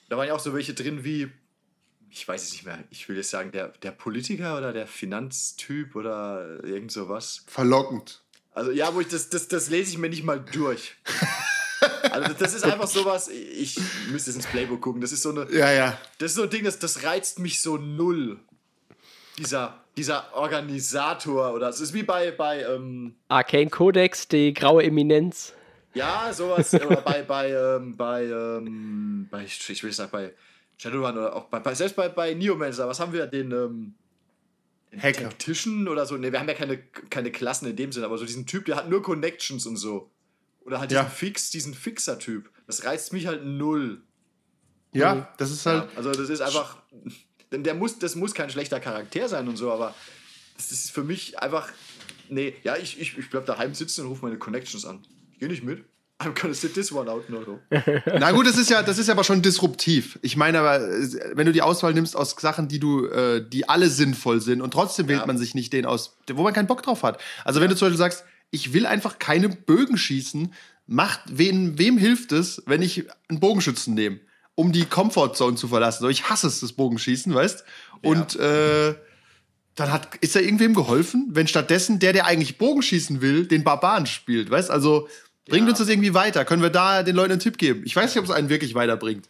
Da waren ja auch so welche drin wie, ich weiß es nicht mehr, ich will jetzt sagen, der, der Politiker oder der Finanztyp oder irgend sowas. verlockend. Also ja, wo ich das, das, das lese ich mir nicht mal durch. Also das- ist einfach sowas, ich müsste jetzt ins Playbook gucken, das ist so eine, Ja, ja. das ist so ein Ding, das, das reizt mich so null. Dieser, dieser Organisator oder es ist wie bei, bei ähm, Arcane Codex, die graue Eminenz. Ja, sowas. oder bei, bei, ähm, bei, ähm, bei, ich ich will nicht sagen, bei Shadowrun oder auch bei, bei selbst bei, bei Neomancer, was haben wir? Den, ähm, Hacker. Tactician oder so. Ne, wir haben ja keine, keine Klassen in dem Sinne, aber so diesen Typ, der hat nur Connections und so. Oder halt diesen Ja. Fix, diesen Fixer-Typ. Das reizt mich halt null. Ja, das ist halt. Ja, also das ist einfach. Denn der muss, das muss kein schlechter Charakter sein und so, aber das ist für mich einfach. Nee, ja, ich, ich, ich bleib daheim sitzen und rufe meine Connections an. Ich geh nicht mit. I'm gonna sit this one out, no. Na gut, das ist ja, das ist aber schon disruptiv. Ich meine aber, äh, wenn du die Auswahl nimmst aus Sachen, die du, äh, die alle sinnvoll sind und trotzdem wählt Ja. man sich nicht den aus, wo man keinen Bock drauf hat. Also wenn du zum Beispiel sagst, ich will einfach keine Bögen schießen, macht wen, wem hilft es, wenn ich einen Bogenschützen nehme, um die Comfortzone zu verlassen? So, ich hasse es, das Bogenschießen, weißt? Und äh, dann hat, ist da irgendwem geholfen, wenn stattdessen der, der eigentlich Bogenschießen will, den Barbaren spielt, weißt? Also bringt Ja. uns das irgendwie weiter? Können wir da den Leuten einen Tipp geben? Ich weiß nicht, ob es einen wirklich weiterbringt.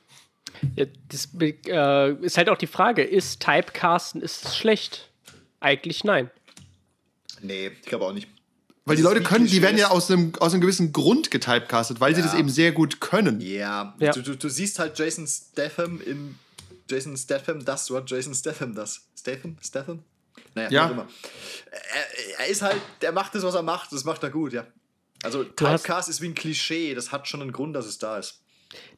Ja, das äh, ist halt auch die Frage, ist Typecasten, ist es schlecht? Eigentlich nein. Nee, ich glaube auch nicht. Weil die Das ist Leute können, die werden ja aus einem, aus einem gewissen Grund getypecastet, weil sie Ja. das eben sehr gut können. Ja, Ja. Du, du, du siehst halt Jason Statham in Jason Statham das, was Jason Statham das. Statham? Statham? Naja, Ja. immer. Er, er ist halt, der macht das, was er macht, das macht er gut, ja. Also Typecast ist wie ein Klischee, das hat schon einen Grund, dass es da ist.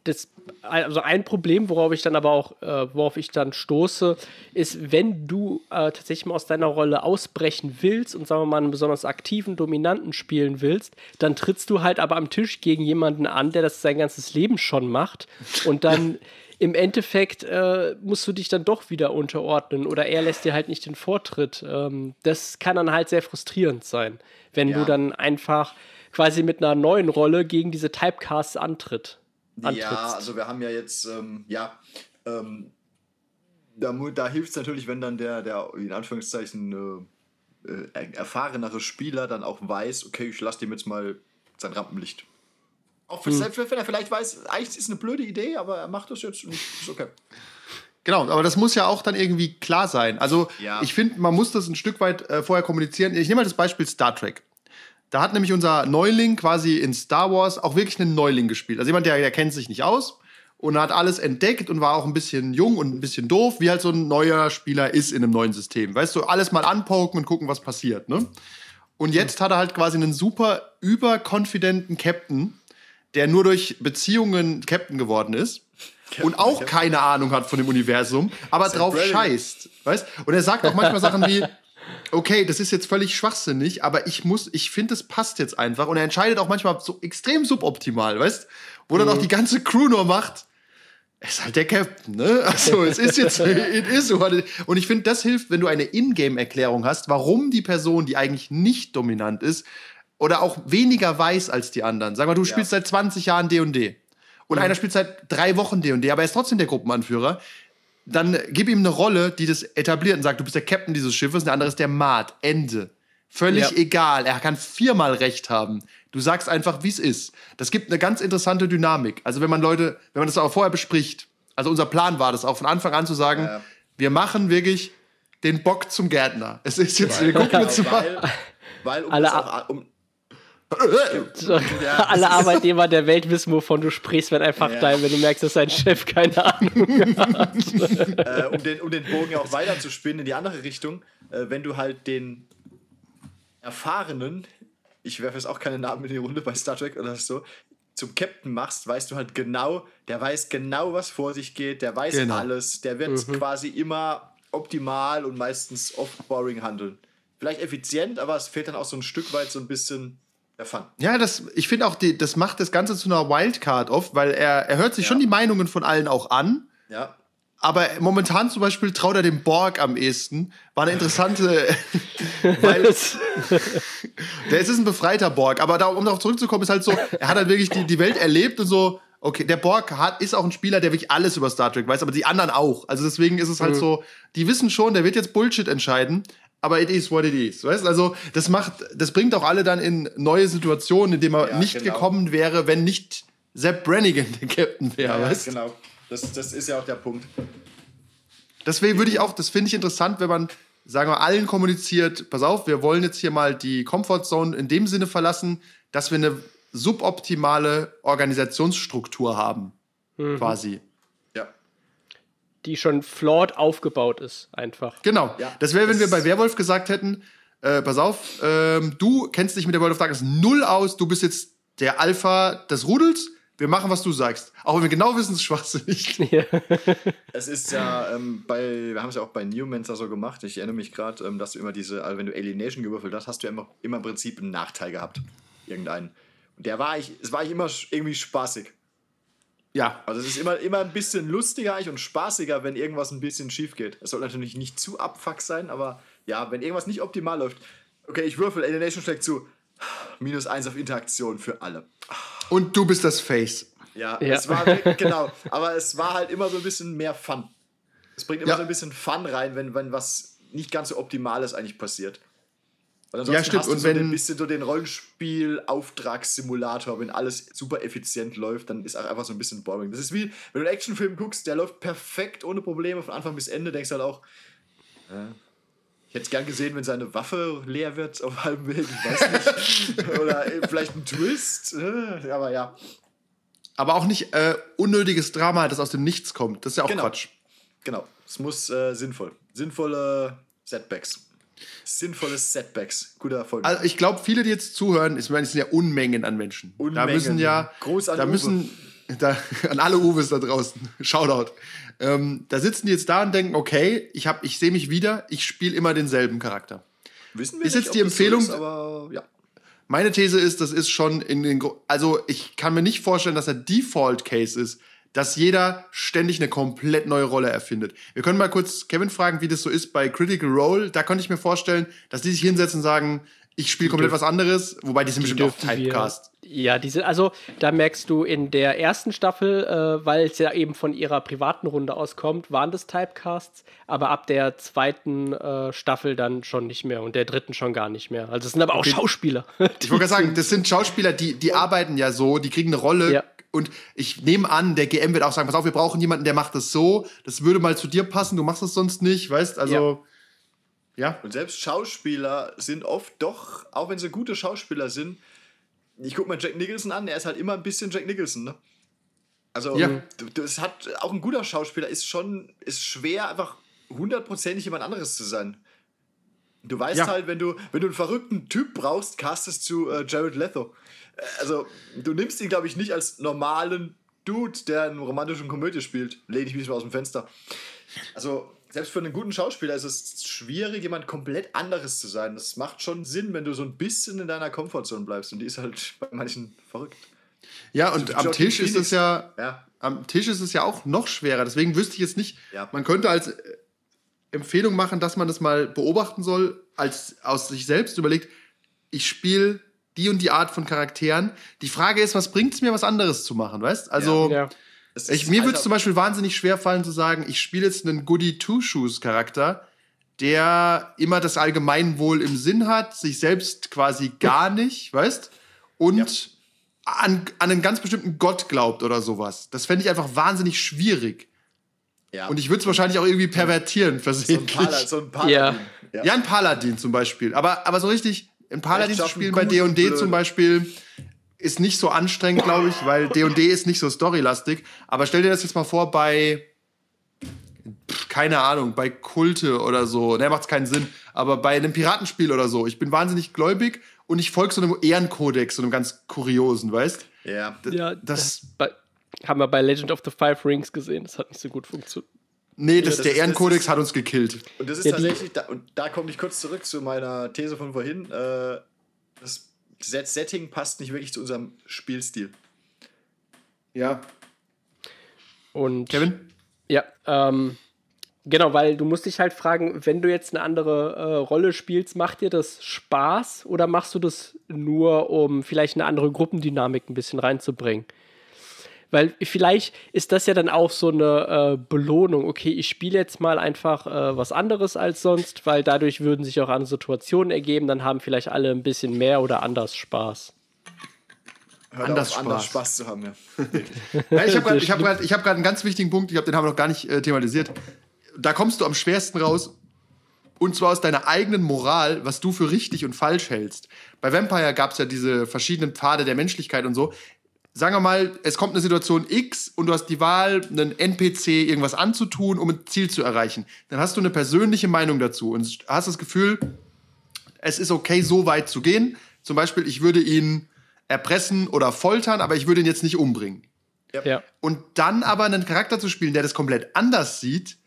Das, also ein Problem, worauf ich dann aber auch, äh, worauf ich dann stoße, ist, wenn du äh, tatsächlich mal aus deiner Rolle ausbrechen willst und sagen wir mal einen besonders aktiven, dominanten spielen willst, dann trittst du halt aber am Tisch gegen jemanden an, der das sein ganzes Leben schon macht und dann im Endeffekt äh, musst du dich dann doch wieder unterordnen oder er lässt dir halt nicht den Vortritt. Ähm, das kann dann halt sehr frustrierend sein, wenn du Ja. dann einfach quasi mit einer neuen Rolle gegen diese Typecasts antritt. Ja, antrittst. also wir haben ja jetzt, ähm, ja, ähm, da, da hilft es natürlich, wenn dann der, der in Anführungszeichen äh, äh, erfahrenere Spieler dann auch weiß, okay, ich lasse dem jetzt mal sein Rampenlicht. Auch für, selbst wenn er vielleicht weiß, eigentlich ist es eine blöde Idee, aber er macht das jetzt und ist okay. Genau, aber das muss ja auch dann irgendwie klar sein. Also Ja. ich finde, man muss das ein Stück weit äh, vorher kommunizieren. Ich nehme mal das Beispiel Star Trek. Da hat nämlich unser Neuling quasi in Star Wars auch wirklich einen Neuling gespielt. Also jemand, der, der kennt sich nicht aus und hat alles entdeckt und war auch ein bisschen jung und ein bisschen doof, wie halt so ein neuer Spieler ist in einem neuen System. Weißt du, alles mal anpoken und gucken, was passiert. Ne? Und jetzt hat er halt quasi einen super überkonfidenten Captain, der nur durch Beziehungen Captain geworden ist und auch keine Ahnung hat von dem Universum, aber drauf brilliant. scheißt. Weißt? Und er sagt auch manchmal Sachen wie, okay, das ist jetzt völlig schwachsinnig, aber ich muss, ich finde, es passt jetzt einfach. Und er entscheidet auch manchmal so extrem suboptimal, weißt? Wo dann auch die ganze Crew nur macht. Ist halt der Captain, ne? Also, es ist jetzt, it is it- Und ich finde, das hilft, wenn du eine Ingame-Erklärung hast, warum die Person, die eigentlich nicht dominant ist, oder auch weniger weiß als die anderen. Sag mal, du spielst seit 20 Jahren D&D. Und einer spielt seit drei Wochen D&D, aber er ist trotzdem der Gruppenanführer dann gib ihm eine Rolle, die das etabliert und sagt, du bist der Captain dieses Schiffes, und der andere ist der Maat. Ende. Völlig Ja. egal. Er kann viermal recht haben. Du sagst einfach, wie es ist. Das gibt eine ganz interessante Dynamik. Also wenn man Leute, wenn man das auch vorher bespricht, also unser Plan war das auch von Anfang an zu sagen, Ja. wir machen wirklich den Bock zum Gärtner. Es ist jetzt, wir gucken jetzt mal. Weil, weil um Alle das auch, um, Ja, alle Arbeitnehmer der Welt wissen, wovon du sprichst, wenn einfach Ja. dein, wenn du merkst, dass dein Chef keine Ahnung hat. äh, um, den, um den Bogen auch weiter zu spinnen in die andere Richtung, äh, wenn du halt den Erfahrenen, ich werfe jetzt auch keine Namen in die Runde bei Star Trek oder so, zum Captain machst, weißt du halt genau, der weiß genau, was vor sich geht, der weiß Genau. alles, der wird quasi immer optimal und meistens off-boring handeln. Vielleicht effizient, aber es fehlt dann auch so ein Stück weit so ein bisschen der Fun. Ja, das, ich finde auch, die, das macht das Ganze zu einer Wildcard oft, weil er, er hört sich Ja. schon die Meinungen von allen auch an. Ja. Aber momentan zum Beispiel traut er dem Borg am ehesten. War eine interessante, weil der es ist ein befreiter Borg. Aber da, um darauf zurückzukommen, ist halt so, er hat halt wirklich die, die Welt erlebt und so. Okay, der Borg hat, ist auch ein Spieler, der wirklich alles über Star Trek weiß, aber die anderen auch. Also deswegen ist es halt so, die wissen schon, der wird jetzt Bullshit entscheiden, aber it is what it is. Weißt? Also das macht, das bringt auch alle dann in neue Situationen, in denen er Ja, nicht genau. gekommen wäre, wenn nicht Sepp Brannigan der Captain wäre. Ja, weißt? genau. Das, das ist ja auch der Punkt. Deswegen würde ich auch, das finde ich interessant, wenn man, sagen wir, allen kommuniziert, pass auf, wir wollen jetzt hier mal die Comfortzone in dem Sinne verlassen, dass wir eine suboptimale Organisationsstruktur haben. Quasi. Ja. die schon flawed aufgebaut ist, einfach. Genau. Ja, das wäre, wenn das wir bei Werwolf gesagt hätten, äh, pass auf, ähm, du kennst dich mit der World of Darkness null aus, du bist jetzt der Alpha des Rudels, wir machen, was du sagst. Auch wenn wir genau wissen, es ist schwachsinnig. Es ist ja ähm, bei, wir haben es ja auch bei Newmancer so gemacht. Ich erinnere mich gerade, ähm, dass du immer diese, also wenn du Alienation gewürfelt hast, hast du ja immer, immer im Prinzip einen Nachteil gehabt. Irgendeinen. Und der war ich, es war ich immer irgendwie spaßig. Ja. Also es ist immer, immer ein bisschen lustiger eigentlich und spaßiger, wenn irgendwas ein bisschen schief geht. Es soll natürlich nicht zu abfuck sein, aber ja, wenn irgendwas nicht optimal läuft. Okay, ich würfel, Alienation schlägt zu. Minus eins auf Interaktion für alle. Und du bist das Face. Ja, Ja. es war wirklich- genau. Aber es war halt immer so ein bisschen mehr Fun. Es bringt immer Ja. so ein bisschen Fun rein, wenn, wenn was nicht ganz so Optimales eigentlich passiert. Weil ansonsten Ja, stimmt. hast du Und so wenn- ein bisschen so den Rollenspiel-Auftragssimulator, wenn alles super effizient läuft, dann ist auch einfach so ein bisschen boring. Das ist wie, wenn du einen Actionfilm guckst, der läuft perfekt ohne Probleme von Anfang bis Ende, denkst du halt auch, äh, ich hätte es gern gesehen, wenn seine Waffe leer wird auf halbem Weg, ich weiß nicht. Oder vielleicht ein Twist, äh, aber ja. Aber auch nicht äh, unnötiges Drama, das aus dem Nichts kommt. Das ist ja auch Genau. Quatsch. Genau, es muss äh, sinnvoll. Sinnvolle Setbacks. Sinnvolle Setbacks. Guter Erfolg. Also ich glaube, viele, die jetzt zuhören, ich meine, es sind ja Unmengen an Menschen. Da Unmengen. müssen ja, Gruß an da müssen, da, an alle Uwes da draußen, Shoutout. Ähm, da sitzen die jetzt da und denken, okay, ich, hab- ich sehe mich wieder, ich spiele immer denselben Charakter. Wissen wir ist jetzt ob die Empfehlung- So ist, aber ja. Meine These ist, das ist schon in den, also ich kann mir nicht vorstellen, dass der Default Case ist, dass jeder ständig eine komplett neue Rolle erfindet. Wir können mal kurz Kevin fragen, wie das so ist bei Critical Role. Da könnte ich mir vorstellen, dass die sich hinsetzen und sagen, ich spiele komplett was anderes, wobei die sind bestimmt auch dürfen wir- Typecast. Ja, diese, also da merkst du in der ersten Staffel, äh, weil es ja eben von ihrer privaten Runde auskommt, waren das Typecasts, aber ab der zweiten äh, Staffel dann schon nicht mehr und der dritten schon gar nicht mehr. Also es sind aber auch Schauspieler. Ich wollte gerade sagen, das sind Schauspieler, die, die arbeiten ja so, die kriegen eine Rolle. Ja. Und ich nehme an, der GM wird auch sagen, pass auf, wir brauchen jemanden, der macht das so. Das würde mal zu dir passen, du machst es sonst nicht, weißt? Also, ja. Und selbst Schauspieler sind oft doch, auch wenn sie gute Schauspieler sind, ich gucke mir Jack Nicholson an, er ist halt immer ein bisschen Jack Nicholson, ne? Also, Ja. das hat auch ein guter Schauspieler ist schon ist schwer einfach hundertprozentig jemand anderes zu sein. Du weißt Ja. halt, wenn du wenn du einen verrückten Typ brauchst, castest du äh, Jared Leto. Also, du nimmst ihn glaube ich nicht als normalen Dude, der eine romantische Komödie spielt. Lehne ich mich mal aus dem Fenster. Also, selbst für einen guten Schauspieler ist es schwierig, jemand komplett anderes zu sein. Das macht schon Sinn, wenn du so ein bisschen in deiner Komfortzone bleibst. Und die ist halt bei manchen verrückt. Ja, und am Joaquin Tisch ist es ja, Ja. am Tisch ist es ja auch noch schwerer. Deswegen wüsste ich jetzt nicht, Ja. man könnte als äh, Empfehlung machen, dass man das mal beobachten soll, als aus sich selbst überlegt, ich spiele die und die Art von Charakteren. Die Frage ist, was bringt es mir, was anderes zu machen, weißt? Also, ja. Es ich, mir würde es zum Beispiel wahnsinnig schwer fallen zu sagen, ich spiele jetzt einen Goody Two-Shoes-Charakter, der immer das Allgemeinwohl im Sinn hat, sich selbst quasi gar nicht, weißt? Und an, an einen ganz bestimmten Gott glaubt oder sowas. Das fände ich einfach wahnsinnig schwierig. Ja. Und ich würde es wahrscheinlich auch irgendwie pervertieren, so ein versehentlich. Pala, so ein Paladin. Ja. ja, ein Paladin zum Beispiel. Aber, aber so richtig, ein Paladin zu Rechtschaffen, spielen bei D&D blöd. zum Beispiel ist nicht so anstrengend, glaube ich, weil D&D ist nicht so storylastig. Aber stell dir das jetzt mal vor bei, pff, keine Ahnung, bei Kulte oder so. Ne, macht keinen Sinn. Aber bei einem Piratenspiel oder so. Ich bin wahnsinnig gläubig und ich folge so einem Ehrenkodex, so einem ganz kuriosen, weißt? Ja. ja, das- bei, haben wir bei Legend of the Five Rings gesehen. Das hat nicht so gut funktioniert. Nee, das, das der Ehrenkodex hat uns gekillt. Und das ist Ja, tatsächlich, da, und da komme ich kurz zurück zu meiner These von vorhin. Äh, das Set Setting passt nicht wirklich zu unserem Spielstil. Ja. Und Kevin? Ja, ähm, genau, weil du musst dich halt fragen, wenn du jetzt eine andere äh, Rolle spielst, macht dir das Spaß oder machst du das nur, um vielleicht eine andere Gruppendynamik ein bisschen reinzubringen? Weil vielleicht ist das ja dann auch so eine äh, Belohnung. Okay, ich spiele jetzt mal einfach äh, was anderes als sonst, weil dadurch würden sich auch andere Situationen ergeben. Dann haben vielleicht alle ein bisschen mehr oder anders Spaß. Hört Anders auf, anders Spaß. Spaß zu haben, ja. Ja, ich habe gerade hab grad- ich hab grad einen ganz wichtigen Punkt, ich glaube, den haben wir noch gar nicht äh, thematisiert. Da kommst du am schwersten raus. Und zwar aus deiner eigenen Moral, was du für richtig und falsch hältst. Bei Vampire gab es ja diese verschiedenen Pfade der Menschlichkeit und so. Sagen wir mal, es kommt eine Situation X und du hast die Wahl, einen NPC irgendwas anzutun, um ein Ziel zu erreichen. Dann hast du eine persönliche Meinung dazu und hast das Gefühl, es ist okay, so weit zu gehen. Zum Beispiel, ich würde ihn erpressen oder foltern, aber ich würde ihn jetzt nicht umbringen. Ja. Und dann aber einen Charakter zu spielen, der das komplett anders sieht,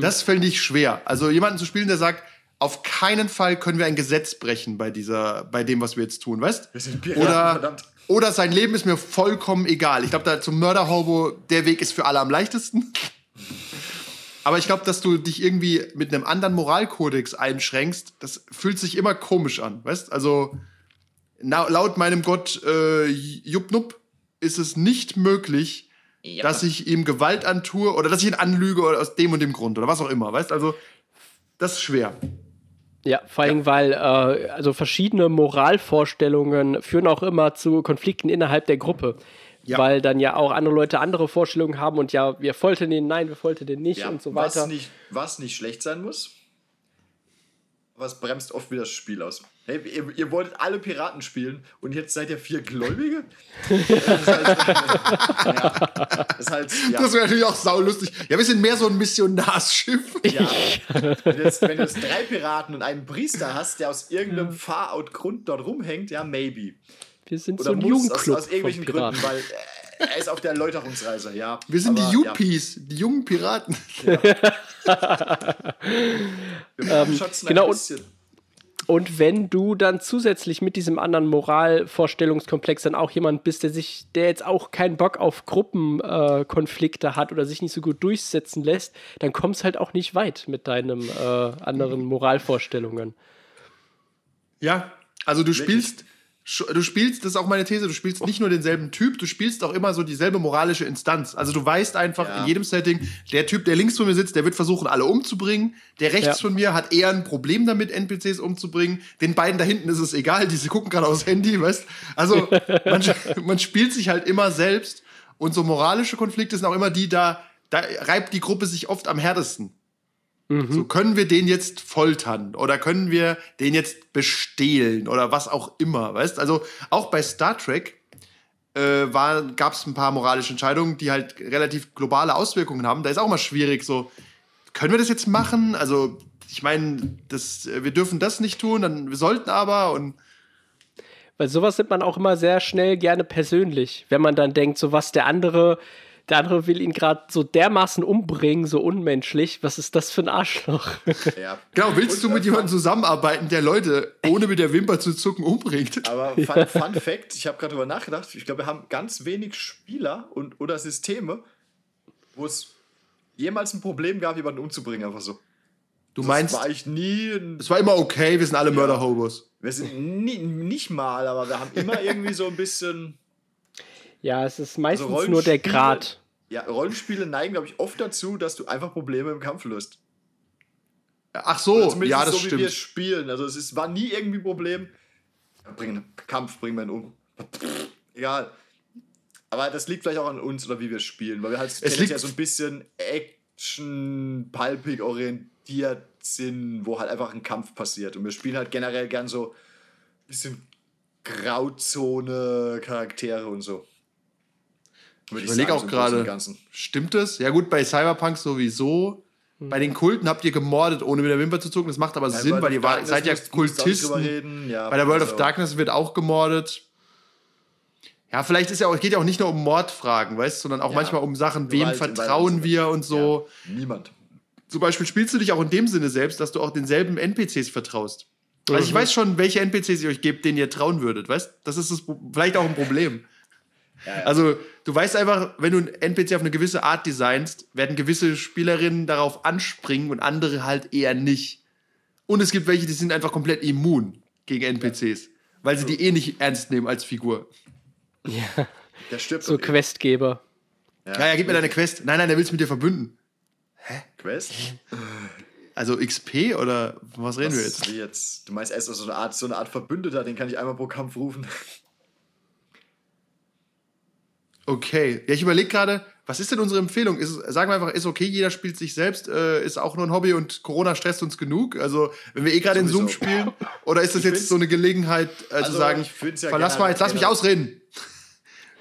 das fände ich schwer. Also jemanden zu spielen, der sagt, auf keinen Fall können wir ein Gesetz brechen bei dieser, bei dem, was wir jetzt tun, weißt? Wir sind Piraten, Oder, verdammt. Oder sein Leben ist mir vollkommen egal. Ich glaube, da zum Mörderhobo, der Weg ist für alle am leichtesten. Aber ich glaube, dass du dich irgendwie mit einem anderen Moralkodex einschränkst, das fühlt sich immer komisch an, weißt? Also laut meinem Gott äh, Jupnup ist es nicht möglich, dass ich ihm Gewalt antue oder dass ich ihn anlüge oder aus dem und dem Grund oder was auch immer, weißt? Also das ist schwer. Ja, vor allem, weil äh, also verschiedene Moralvorstellungen führen auch immer zu Konflikten innerhalb der Gruppe. Ja. Weil dann ja auch andere Leute andere Vorstellungen haben und ja, wir foltern den, nein, wir foltern den nicht Ja, und so was weiter. nicht, was nicht schlecht sein muss. Was bremst oft wieder das Spiel aus. Hey, ihr, ihr wolltet alle Piraten spielen und jetzt seid ihr vier Gläubige? das ist halt, ja, das ist halt ja, Das wäre natürlich auch saulustig. Ja, wir sind mehr so ein Missionarsschiff. ja. Wenn, du jetzt, wenn du jetzt drei Piraten und einen Priester hast, der aus irgendeinem Far-Out-Grund dort rumhängt, ja, maybe. Wir sind Oder so ein muss aus, Jugendclub aus irgendwelchen Gründen, weil äh, er ist auf der Erläuterungsreise, ja. Wir sind Aber, die ja. Yuppies, die jungen Piraten. Wir schotzen genau, ein und- bisschen. Und wenn du dann zusätzlich mit diesem anderen Moralvorstellungskomplex dann auch jemand bist, der sich, der jetzt auch keinen Bock auf Gruppenkonflikte äh, hat oder sich nicht so gut durchsetzen lässt, dann kommst halt auch nicht weit mit deinen äh, anderen Moralvorstellungen. Ja, also du spielst, du spielst, das ist auch meine These, du spielst nicht nur denselben Typ, du spielst auch immer so dieselbe moralische Instanz. Also du weißt einfach Ja. in jedem Setting, der Typ, der links von mir sitzt, der wird versuchen, alle umzubringen. Der rechts Ja. von mir hat eher ein Problem damit, NPCs umzubringen. Den beiden da hinten ist es egal, die gucken gerade aufs Handy, weißt Also man, man spielt sich halt immer selbst und so moralische Konflikte sind auch immer die, da, da reibt die Gruppe sich oft am härtesten. So können wir den jetzt foltern oder können wir den jetzt bestehlen oder was auch immer, weißt? Also auch bei Star Trek äh, gab es ein paar moralische Entscheidungen, die halt relativ globale Auswirkungen haben. Da ist auch mal schwierig, so können wir das jetzt machen? Also ich meine, das, äh, wir dürfen das nicht tun, dann wir sollten aber und Weil sowas nimmt man auch immer sehr schnell gerne persönlich, wenn man dann denkt, so was der andere, der andere will ihn gerade so dermaßen umbringen, so unmenschlich. Was ist das für ein Arschloch? Ja. genau, willst du mit jemandem zusammenarbeiten, der Leute ohne mit der Wimper zu zucken umbringt? Aber Fun, Fun Fact, ich habe gerade drüber nachgedacht, ich glaube, wir haben ganz wenig Spieler und, oder Systeme, wo es jemals ein Problem gab, jemanden umzubringen, einfach so. Du Das meinst, war eigentlich nie. Es war immer okay, wir sind alle Ja. Mörder-Hobos. wir sind nie, nicht mal, aber wir haben immer irgendwie so ein bisschen. Ja, es ist meistens Also nur der Grad. Ja, Rollenspiele neigen, glaube ich, oft dazu, dass du einfach Probleme im Kampf löst. Ach so, ja, das so, wie wir stimmt. spielen. Also es ist, war nie irgendwie ein Problem. Bring Kampf, bringen wir ihn um. Egal. Aber das liegt vielleicht auch an uns oder wie wir spielen, weil wir halt liegt- ja so ein bisschen Action, palpig orientiert sind, wo halt einfach ein Kampf passiert. Und wir spielen halt generell gern so ein bisschen Grauzone, Charaktere und so. Würde Ich überlege sagen, auch gerade, stimmt das? Ja gut, bei Cyberpunk sowieso. Bei den Kulten habt ihr gemordet, ohne mit der Wimper zu zucken. Das macht aber Bei Sinn, weil ihr war, seid ja Kultisten. ja, Bei der World also- of Darkness wird auch gemordet. Ja, vielleicht ist ja auch, es geht ja auch nicht nur um Mordfragen, weißt du, sondern auch Ja. manchmal um Sachen, wem Gewalt vertrauen wir und so. Ja, niemand. Zum Beispiel spielst du dich auch in dem Sinne selbst, dass du auch denselben NPCs vertraust. Also ich weiß schon, welche NPCs ihr euch gebt, denen ihr trauen würdet, weißt Das ist das, vielleicht auch ein Problem. Also, du weißt einfach, wenn du einen NPC auf eine gewisse Art designst, werden gewisse Spielerinnen darauf anspringen und andere halt eher nicht. Und es gibt welche, die sind einfach komplett immun gegen NPCs, weil sie die eh nicht ernst nehmen als Figur. Der stirbt So doch eh. Questgeber. Ja, ja, gib mir deine Quest. Nein, nein, der will es mit dir verbünden. Quest? Also XP oder was reden wir Was jetzt? wie jetzt? Du meinst erst so eine Art, so eine Art Verbündeter, den kann ich einmal pro Kampf rufen. Okay. Ja, ich überlege gerade, was ist denn unsere Empfehlung? Ist, sagen wir einfach, ist okay, jeder spielt sich selbst, äh, ist auch nur ein Hobby und Corona stresst uns genug. Also, wenn wir eh gerade in Zoom spielen, oder ist das Ich jetzt so eine Gelegenheit, äh, zu Also, sagen, ich find's ja verlass mal, jetzt lass mich ausreden.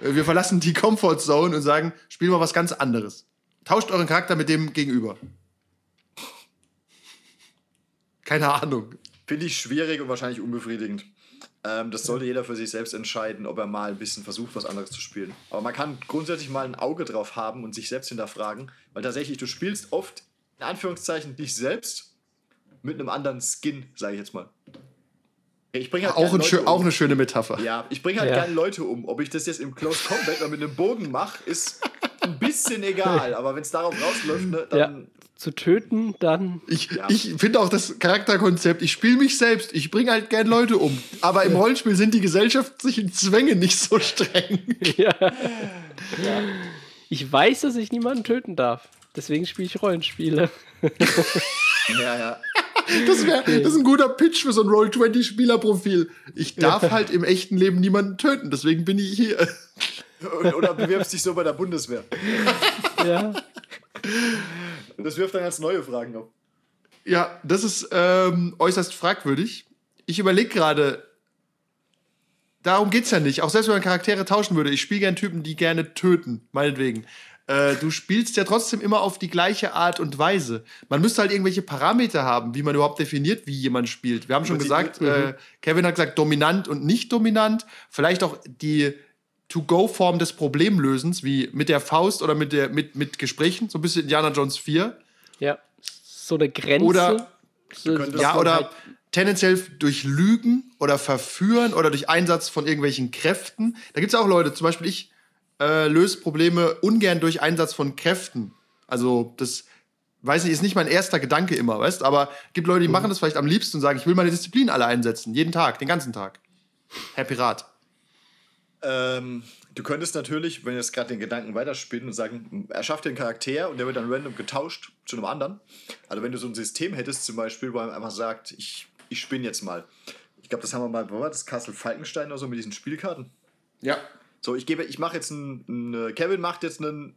Äh, Wir verlassen die Comfortzone und sagen, spielen wir was ganz anderes. Tauscht euren Charakter mit dem gegenüber. Keine Ahnung. Finde ich schwierig und wahrscheinlich unbefriedigend. Ähm, das sollte jeder für sich selbst entscheiden, ob er mal ein bisschen versucht, was anderes zu spielen. Aber man kann grundsätzlich mal ein Auge drauf haben und sich selbst hinterfragen, weil tatsächlich du spielst oft, in Anführungszeichen, dich selbst mit einem anderen Skin, sage ich jetzt mal. Ich bringe halt Auch, ein Leute auch um. eine schöne Metapher. Ja, ich bringe halt Ja. gerne Leute um. Ob ich das jetzt im Close Combat oder mit einem Bogen mache, ist ein bisschen egal. Aber wenn es darauf rausläuft, ne, Ja. dann Zu töten, dann. Ich, Ja. ich finde auch das Charakterkonzept, ich spiele mich selbst, ich bringe halt gern Leute um. Aber im Rollenspiel sind die gesellschaftlichen Zwänge nicht so streng. Ja. Ich weiß, dass ich niemanden töten darf. Deswegen spiele ich Rollenspiele. ja, ja. Das, wär, das ist ein guter Pitch für so ein Roll-20-Spielerprofil. Ich darf halt im echten Leben niemanden töten, deswegen bin ich hier. Oder, bewirbst dich so bei der Bundeswehr. Ja. Das wirft dann ganz neue Fragen auf. Ja, das ist ähm, äußerst fragwürdig. Ich überlege gerade, darum geht's ja nicht. Auch selbst wenn man Charaktere tauschen würde, ich spiele gerne Typen, die gerne töten, meinetwegen. Äh, du spielst ja trotzdem immer auf die gleiche Art und Weise. Man müsste halt irgendwelche Parameter haben, wie man überhaupt definiert, wie jemand spielt. Wir haben schon gesagt, äh, Kevin hat gesagt, dominant und nicht dominant. Vielleicht auch die To-Go-Form des Problemlösens, wie mit der Faust oder mit, der, mit, mit Gesprächen, so ein bisschen Indiana Jones 4. Ja. So eine Grenze. Oder- so, Ja, oder halt- tendenziell durch Lügen oder Verführen oder durch Einsatz von irgendwelchen Kräften. Da gibt es auch Leute, zum Beispiel ich äh, löse Probleme ungern durch Einsatz von Kräften. Also das, weiß nicht, ist nicht mein erster Gedanke immer, weißt Aber gibt Leute, die machen das vielleicht am liebsten und sagen, ich will meine Disziplin alle einsetzen, jeden Tag, den ganzen Tag. Herr Pirat. Ähm, du könntest natürlich, wenn jetzt gerade den Gedanken weiterspielen und sagen, er schafft den Charakter und der wird dann random getauscht zu einem anderen. Also wenn du so ein System hättest, zum Beispiel, wo er einfach sagt, ich, ich spinne jetzt mal. Ich glaube, das haben wir mal, war das? Castle Falkenstein oder so mit diesen Spielkarten. Ja. So, ich gebe, ich mache jetzt einen, einen, Kevin macht jetzt einen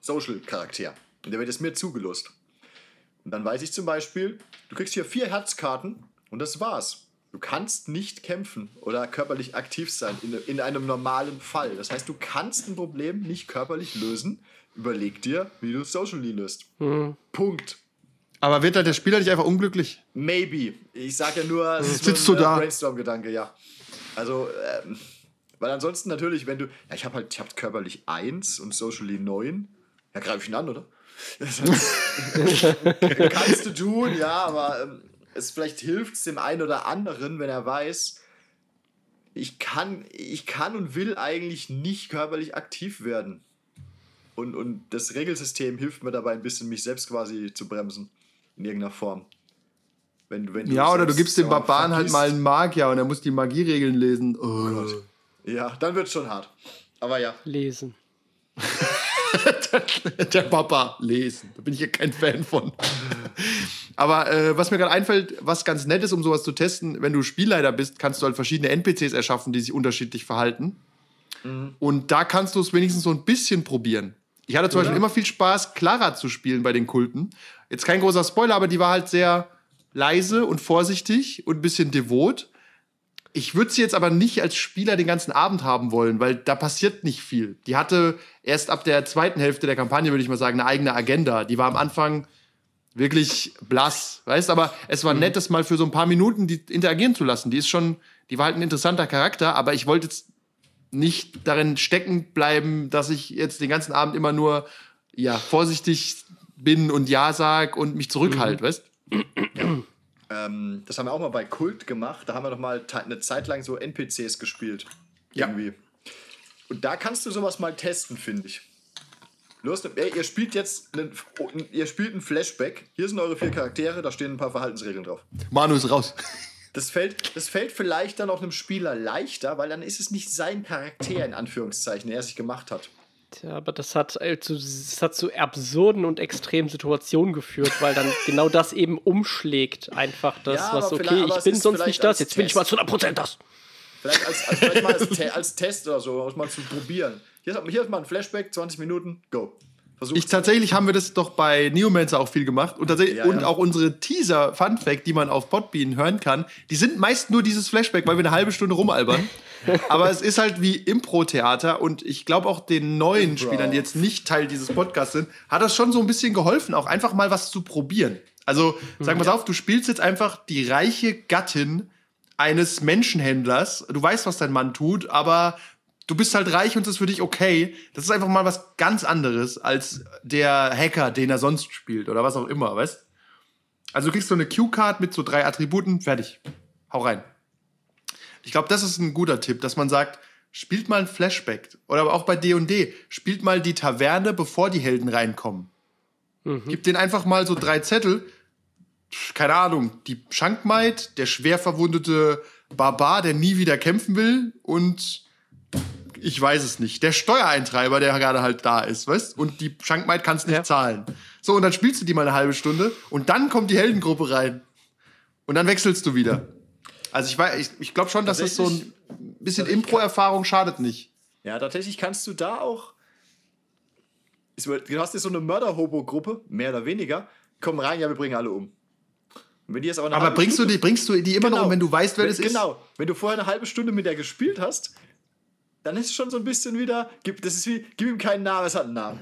Social-Charakter. Und der wird jetzt mir zugelost. Und dann weiß ich zum Beispiel, du kriegst hier vier Herzkarten und das war's. Du kannst nicht kämpfen oder körperlich aktiv sein in, in einem normalen Fall. Das heißt, du kannst ein Problem nicht körperlich lösen. Überleg dir, wie du es socially löst. Punkt. Aber wird da der Spieler nicht einfach unglücklich? Maybe. Ich sage ja nur, es ist Sitzt nur du ein da? äh, Brainstorm-Gedanke, ja. Also, ähm, weil ansonsten natürlich, wenn du, ja, ich habe halt, ich habe körperlich 1 und socially 9. Ja, greife ich ihn an, oder? Das heißt, kannst du tun, ja, aber ähm, es vielleicht hilft es dem einen oder anderen, wenn er weiß, ich kann, ich kann und will eigentlich nicht körperlich aktiv werden. Und, und das Regelsystem hilft mir dabei ein bisschen, mich selbst quasi zu bremsen. In irgendeiner Form. Wenn, du- wenn Ja, oder du gibst dem Barbaren halt mal einen Magier und er muss die Magieregeln lesen. Oh. Ja, dann wird schon hart. Aber ja. lesen. Der Papa lesen. Da bin ich ja kein Fan von. Aber äh, was mir gerade einfällt, was ganz nett ist, um sowas zu testen, wenn du Spielleiter bist, kannst du halt verschiedene NPCs erschaffen, die sich unterschiedlich verhalten. Und da kannst du es wenigstens so ein bisschen probieren. Ich hatte zum Beispiel immer viel Spaß, Clara zu spielen bei den Kulten. Jetzt kein großer Spoiler, aber die war halt sehr leise und vorsichtig und ein bisschen devot. Ich würde sie jetzt aber nicht als Spieler den ganzen Abend haben wollen, weil da passiert nicht viel. Die hatte erst ab der zweiten Hälfte der Kampagne, würde ich mal sagen, eine eigene Agenda. Die war am Anfang wirklich blass, weißt, aber es war nett, das mal für so ein paar Minuten die interagieren zu lassen. Die ist schon, die war halt ein interessanter Charakter, aber ich wollte jetzt nicht darin stecken bleiben, dass ich jetzt den ganzen Abend immer nur ja vorsichtig bin und ja sag und mich zurückhalte, weißt? Ähm, das haben wir auch mal bei Kult gemacht. Da haben wir doch mal eine Zeit lang so NPCs gespielt. Ja. Irgendwie. Und da kannst du sowas mal testen, finde ich. Los, ey, ihr spielt jetzt einen, ihr spielt ein Flashback. Hier sind eure vier Charaktere, da stehen ein paar Verhaltensregeln drauf. Manu ist raus. Das fällt, das fällt vielleicht dann auch einem Spieler leichter, weil dann ist es nicht sein Charakter, in Anführungszeichen, den er sich gemacht hat. Tja, aber das hat, zu, das hat zu absurden und extremen Situationen geführt, weil dann genau das eben umschlägt. Einfach das, Ja, was okay, ich bin sonst nicht das, jetzt bin ich Test. mal zu 100% das. Vielleicht als, als, vielleicht mal als, als Test oder so, um es mal zu probieren. Hier ist, hier ist mal ein Flashback, 20 Minuten, go. versucht. Ich tatsächlich haben wir das doch bei Neomancer auch viel gemacht und tatsächlich Ja, und ja. auch unsere Teaser Fun Fact, die man auf Podbean hören kann, die sind meist nur dieses Flashback, weil wir eine halbe Stunde rumalbern. Aber es ist halt wie Impro-Theater und ich glaube auch den neuen Impro. Spielern, die jetzt nicht Teil dieses Podcasts sind, hat das schon so ein bisschen geholfen, auch einfach mal was zu probieren. Also sag mal auf, du spielst jetzt einfach die reiche Gattin eines Menschenhändlers. Du weißt, was dein Mann tut, aber du bist halt reich und es ist für dich okay. Das ist einfach mal was ganz anderes als der Hacker, den er sonst spielt oder was auch immer, weißt? Also du kriegst so eine Q-Card mit so drei Attributen, fertig. Hau rein. Ich glaube, das ist ein guter Tipp, dass man sagt, spielt mal ein Flashback. Oder aber auch bei D&D, spielt mal die Taverne, bevor die Helden reinkommen. Gib denen einfach mal so drei Zettel. Keine Ahnung, die Schankmaid, der schwer verwundete Barbar, der nie wieder kämpfen will und ich weiß es nicht. Der Steuereintreiber, der gerade halt da ist, weißt? Und die Schankmaid kann es nicht Ja. zahlen. So, und dann spielst du die mal eine halbe Stunde und dann kommt die Heldengruppe rein. Und dann wechselst du wieder. Also ich, weiß- ich, ich glaube schon, dass das so ein bisschen Impro-Erfahrung schadet nicht. Ja, tatsächlich kannst du da auch. Du hast jetzt so eine Mörder-Hobo-Gruppe, mehr oder weniger, kommen rein, ja, wir bringen alle um. Aber Aber bringst du, die, bringst du die immer noch, Genau. um, wenn du weißt, wer wenn, das ist? Genau. Wenn du vorher eine halbe Stunde mit der gespielt hast, dann ist es schon so ein bisschen wieder. Gib, das ist wie, gib ihm keinen Namen, es hat einen Namen.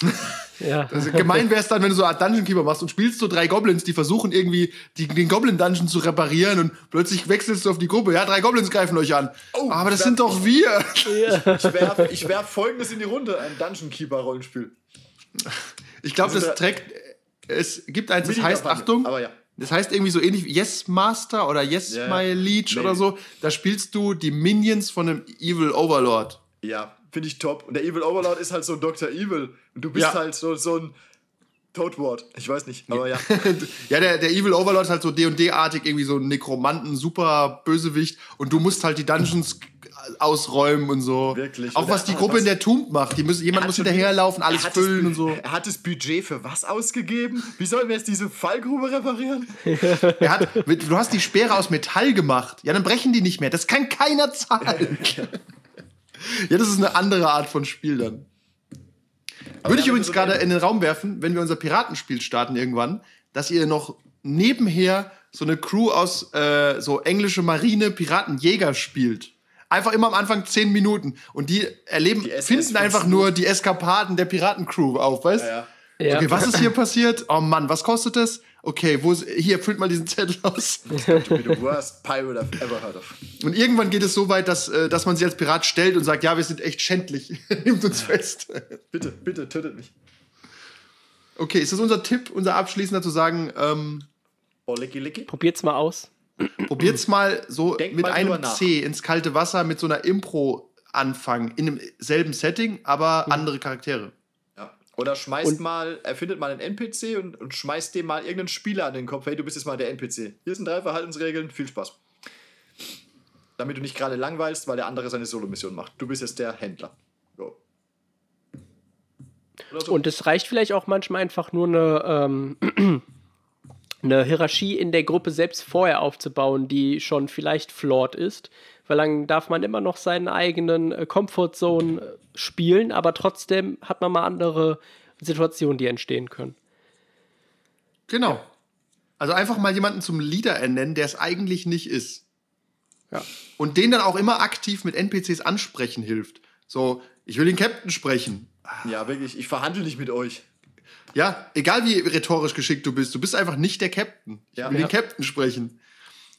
Ja. Also gemein wäre es dann, wenn du so eine Art Dungeon Keeper machst und spielst so drei Goblins, die versuchen irgendwie die, den Goblin Dungeon zu reparieren und plötzlich wechselst du auf die Gruppe. Ja, drei Goblins greifen euch an. Oh, Aber das sind doch wir. Ich werfe ich werf folgendes in die Runde: ein Dungeon Keeper-Rollenspiel. Ich glaube, Also das da- trägt. Es gibt eins, das heißt, Achtung, aber ja. Das heißt irgendwie so ähnlich wie Yes Master oder Yes ja. My Leech Nee. oder so. Da spielst du die Minions von einem Evil Overlord. Ja, finde ich top. Und der Evil Overlord ist halt so ein Dr. Evil. Und du bist Ja. halt so, so ein Toadward. Ich weiß nicht, aber ja. ja, der, der Evil Overlord ist halt so D&D-artig, irgendwie so ein Nekromanten, super Bösewicht und du musst halt die Dungeons ausräumen und so. Wirklich. Auch was die Gruppe was- in der Tomb macht. Die müssen, jemand muss hinterherlaufen, er alles füllen und so. Er hat das Budget für was ausgegeben? Wie sollen wir jetzt diese Fallgrube reparieren? Er hat, du hast die Speere aus Metall gemacht. Ja, dann brechen die nicht mehr. Das kann keiner zahlen. ja, das ist eine andere Art von Spiel dann. Würde ich übrigens wenn du so gerade in den Raum werfen, wenn wir unser Piratenspiel starten irgendwann, dass ihr noch nebenher so eine Crew aus äh, so englische Marine, Piraten, Jäger spielt. Einfach immer am Anfang zehn Minuten. Und die erleben, Die finden einfach nur die Eskapaden der Piratencrew auf, weißt Ja, Ja. Okay, was ist hier passiert? Oh Mann, was kostet das? Okay, wo ist, hier, füllt mal diesen Zettel aus. To be the worst pirate I've ever heard of. Und irgendwann geht es so weit, dass, äh, dass man sich als Pirat stellt und sagt, ja, wir sind echt schändlich. Nimmt uns fest. Bitte, bitte, tötet mich. Okay, ist das unser Tipp, unser abschließender zu sagen, ähm, Oh, licky, licky. Probiert's mal aus. Probiert's mal so Denkt mit mal einem. C ins kalte Wasser mit so einer Impro anfangen, in demselben Setting, aber andere Charaktere. Ja. Oder schmeißt Und- mal, erfindet mal einen NPC und, und schmeißt dem mal irgendeinen Spieler an den Kopf. Hey, du bist jetzt mal der NPC. Hier sind drei Verhaltensregeln. Viel Spaß. Damit du nicht gerade langweilst, weil der andere seine Solo-Mission macht. Du bist jetzt der Händler. Oder so. Und es reicht vielleicht auch manchmal einfach nur eine, ähm, eine Hierarchie in der Gruppe selbst vorher aufzubauen, die schon vielleicht flawed ist. Weil dann darf man immer noch seinen eigenen äh, Comfort Zone äh, spielen, aber trotzdem hat man mal andere Situationen, die entstehen können. Genau. Also einfach mal jemanden zum Leader ernennen, der es eigentlich nicht ist. Ja. Und den dann auch immer aktiv mit NPCs ansprechen hilft. So, ich will den Captain sprechen. ja, wirklich. Ich verhandle nicht mit euch. Ja, egal wie rhetorisch geschickt du bist, du bist einfach nicht der Captain. Ich Ja. will Ja. den Captain sprechen.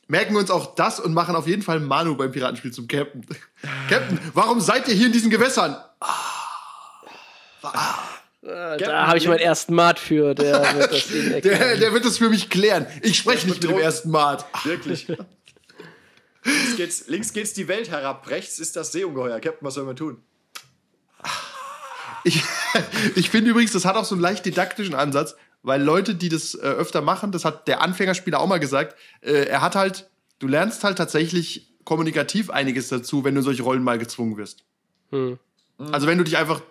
Merken wir uns auch das und machen auf jeden Fall Manu beim Piratenspiel zum Captain. Captain, warum seid ihr hier in diesen Gewässern? Äh, da habe ich meinen ersten Mat für, der wird das. Der, der wird es für mich klären. Ich spreche nicht mit dem ersten Mart. Wirklich. links, geht's, links geht's die Welt herab. Rechts ist das Seeungeheuer. Captain, was soll man tun? Ich, ich finde übrigens, das hat auch so einen leicht didaktischen Ansatz, weil Leute, die das äh, öfter machen, das hat der Anfängerspieler auch mal gesagt, äh, er hat halt, du lernst halt tatsächlich kommunikativ einiges dazu, wenn du in solche Rollen mal gezwungen wirst. Hm. Also wenn du dich einfach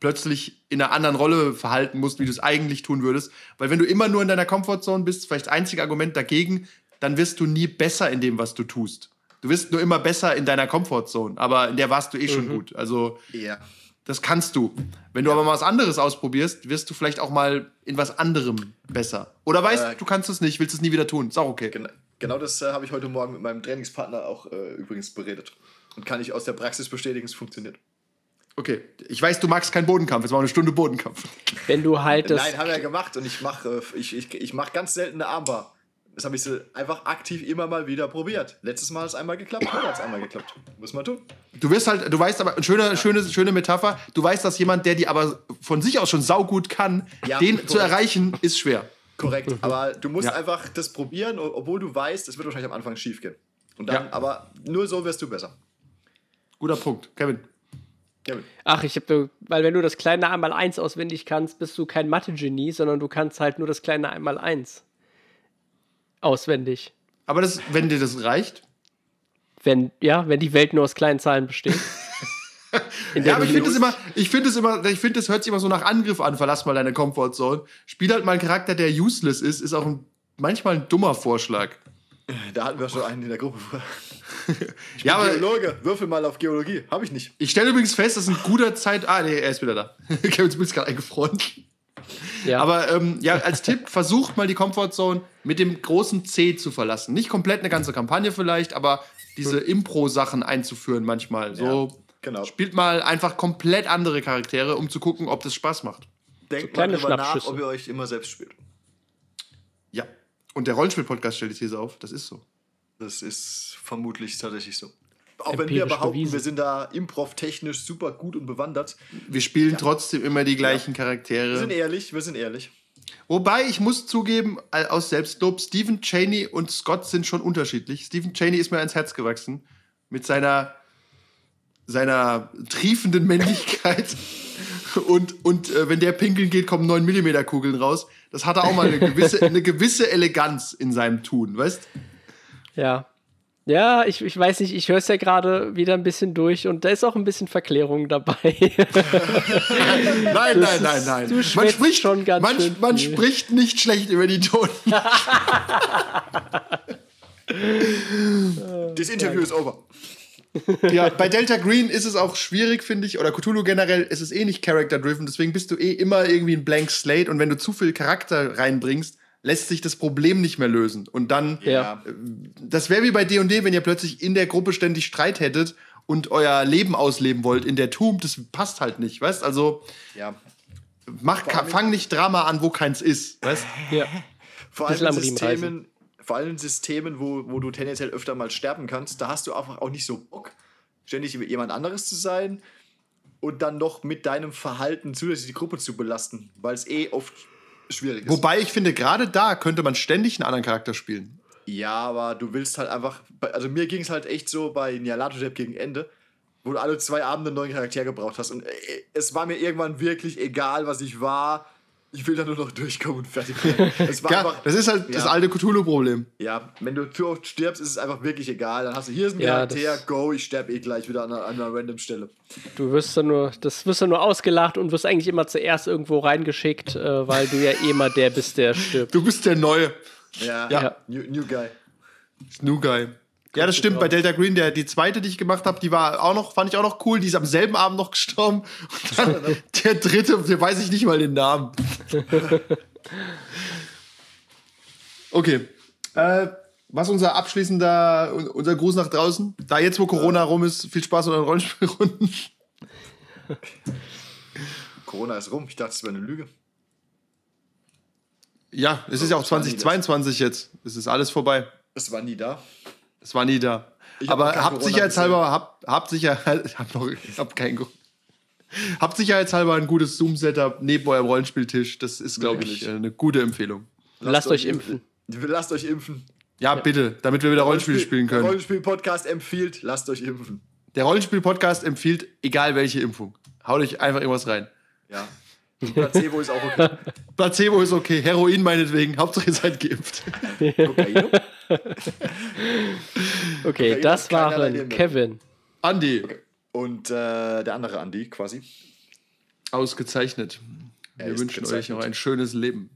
plötzlich in einer anderen Rolle verhalten musst, wie du es eigentlich tun würdest. Weil wenn du immer nur in deiner Comfortzone bist, vielleicht das einzige Argument dagegen, dann wirst du nie besser in dem, was du tust. Du wirst nur immer besser in deiner Comfortzone, aber in der warst du eh schon gut. Also Ja. Das kannst du. Wenn du aber mal was anderes ausprobierst, wirst du vielleicht auch mal in was anderem besser. Oder weißt, Äh, du kannst es nicht, willst es nie wieder tun. Ist auch okay. Genau, genau das äh, habe ich heute Morgen mit meinem Trainingspartner auch äh, übrigens beredet. Und kann ich aus der Praxis bestätigen, es funktioniert. Okay. Ich weiß, du magst keinen Bodenkampf. Jetzt war eine Stunde Bodenkampf. Wenn du halt das. Nein, haben wir ja gemacht und ich mache äh, ich, ich, ich mach ganz selten eine Armbar. Das habe ich so einfach aktiv immer mal wieder probiert. Letztes Mal hat es einmal geklappt, heute hat es einmal geklappt. Muss man tun. Du wirst halt, du weißt aber, schöne, schöne, schöne Metapher, du weißt, dass jemand, der die aber von sich aus schon saugut kann, Ja, den korrekt. zu erreichen, ist schwer. Korrekt. Aber du musst Ja. einfach das probieren, obwohl du weißt, es wird wahrscheinlich am Anfang schief gehen. Und dann, Ja. aber nur so wirst du besser. Guter Punkt. Kevin. Kevin. Ach, ich habe, weil wenn du das kleine einmal eins auswendig kannst, bist du kein Mathe-Genie, sondern du kannst halt nur das kleine einmal eins auswendig. Aber das, wenn dir das reicht. Wenn, ja, wenn die Welt nur aus kleinen Zahlen besteht. Ja, aber ich finde es immer, ich finde es immer, ich finde es hört sich immer so nach Angriff an, verlass mal deine Comfortzone. Spiel halt mal einen Charakter, der useless ist, ist auch ein, manchmal ein dummer Vorschlag. Da hatten wir schon einen in der Gruppe. Ja, aber Geologe, würfel mal auf Geologie. Habe ich nicht. ich stelle übrigens fest, dass ein guter Zeit. Ah, nee, er ist wieder da. Kevins Bild ist gerade eingefroren. Ja. Aber ähm, ja, als Tipp, versucht mal die Comfortzone mit dem großen C zu verlassen. Nicht komplett eine ganze Kampagne vielleicht, aber diese Impro-Sachen einzuführen manchmal. So Genau. spielt mal einfach komplett andere Charaktere, um zu gucken, ob das Spaß macht. Denkt mal kleine drüber nach, ob ihr euch immer selbst spielt. Ja. Und der Rollenspiel-Podcast stellt die These auf. Das ist so. Das ist vermutlich tatsächlich so. Auch wenn wir behaupten, bewiesen. wir sind da improv-technisch super gut und bewandert. Wir spielen trotzdem immer die gleichen Charaktere. Wir sind ehrlich, wir sind ehrlich. Wobei, ich muss zugeben, aus Selbstlob, Stephen Cheney und Scott sind schon unterschiedlich. Stephen Cheney ist mir ans Herz gewachsen. Mit seiner, seiner triefenden Männlichkeit. Und, und äh, wenn der pinkeln geht, kommen 9 mm Kugeln raus. Das hat er auch mal eine gewisse, eine gewisse Eleganz in seinem Tun, weißt Ja. Ja, ich, ich weiß nicht, ich höre es ja gerade wieder ein bisschen durch und da ist auch ein bisschen Verklärung dabei. Nein, nein, nein, nein. du Man spricht, schon ganz man, schön man viel. spricht nicht schlecht über die Toten. Das Interview ist over. Ja, bei Delta Green ist es auch schwierig, finde ich, oder Cthulhu generell ist es eh nicht character-driven, deswegen bist du eh immer irgendwie ein blank slate und wenn du zu viel Charakter reinbringst, lässt sich das Problem nicht mehr lösen. Und dann, Ja. das wäre wie bei D&D, wenn ihr plötzlich in der Gruppe ständig Streit hättet und euer Leben ausleben wollt in der Tomb, das passt halt nicht, weißt? Also, Ja. mach, fang nicht Drama an, wo keins ist, weißt? ja. Vor allem in Systemen, vor allem in Systemen wo, wo du tendenziell öfter mal sterben kannst, da hast du einfach auch nicht so Bock, ständig jemand anderes zu sein und dann noch mit deinem Verhalten zusätzlich die Gruppe zu belasten, weil es eh oft schwierig ist. Wobei ich finde, gerade da könnte man ständig einen anderen Charakter spielen. Ja, aber du willst halt einfach. Also mir ging es halt echt so bei Nyarlathotep gegen Ende, wo du alle zwei Abende einen neuen Charakter gebraucht hast. Und äh, es war mir irgendwann wirklich egal, was ich war. Ich will da nur noch durchkommen und fertig war Ja, einfach. das ist halt das ja. alte Cthulhu-Problem. Ja, wenn du zu oft stirbst, ist es einfach wirklich egal. Dann hast du hier ist ein Ja, Charakter, das- go, ich sterbe eh gleich wieder an einer, an einer random Stelle. Du wirst dann nur, das wirst dann nur ausgelacht und wirst eigentlich immer zuerst irgendwo reingeschickt, äh, weil du ja eh immer der bist, der stirbt. Du bist der Neue. Ja, Ja. New, new Guy. New Guy. Ja, das stimmt. Bei Delta Green, der, die zweite, die ich gemacht habe, die war auch noch, fand ich auch noch cool. Die ist am selben Abend noch gestorben. Und dann der dritte, der weiß ich nicht mal den Namen. Okay. Äh, was unser abschließender, unser Gruß nach draußen? Da jetzt, wo Corona rum ist, viel Spaß mit euren Rollenspielrunden. Corona ist rum. Ich dachte, es wäre eine Lüge. Ja, es ist ja auch Das war nie das. 2022 jetzt. Es ist alles vorbei. Es war nie da. Es war nie da. Ich hab Aber kein habt sicherheitshalber, habt, habt hab noch, ich hab kein Go- Habt sicherheitshalber ein gutes Zoom-Setup neben eurem Rollenspieltisch. Das ist, glaube ich, äh, eine gute Empfehlung. Lasst euch impfen. Lasst euch impfen. Ja, bitte, damit wir wieder Rollenspiele spielen Der können. Rollenspiel-Podcast empfiehlt, lasst euch impfen. Der Rollenspiel-Podcast empfiehlt, egal welche Impfung. Haut euch einfach irgendwas rein. Ja. Placebo ist auch okay. Placebo ist okay, Heroin meinetwegen. Hauptsache ihr seid geimpft. Kokain. Okay, Kokain das waren. Kevin. Andi, Und äh, der andere Andi quasi. ausgezeichnet. Er Wir wünschen euch gezeichnet. noch ein schönes Leben.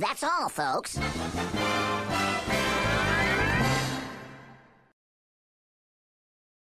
That's all, folks.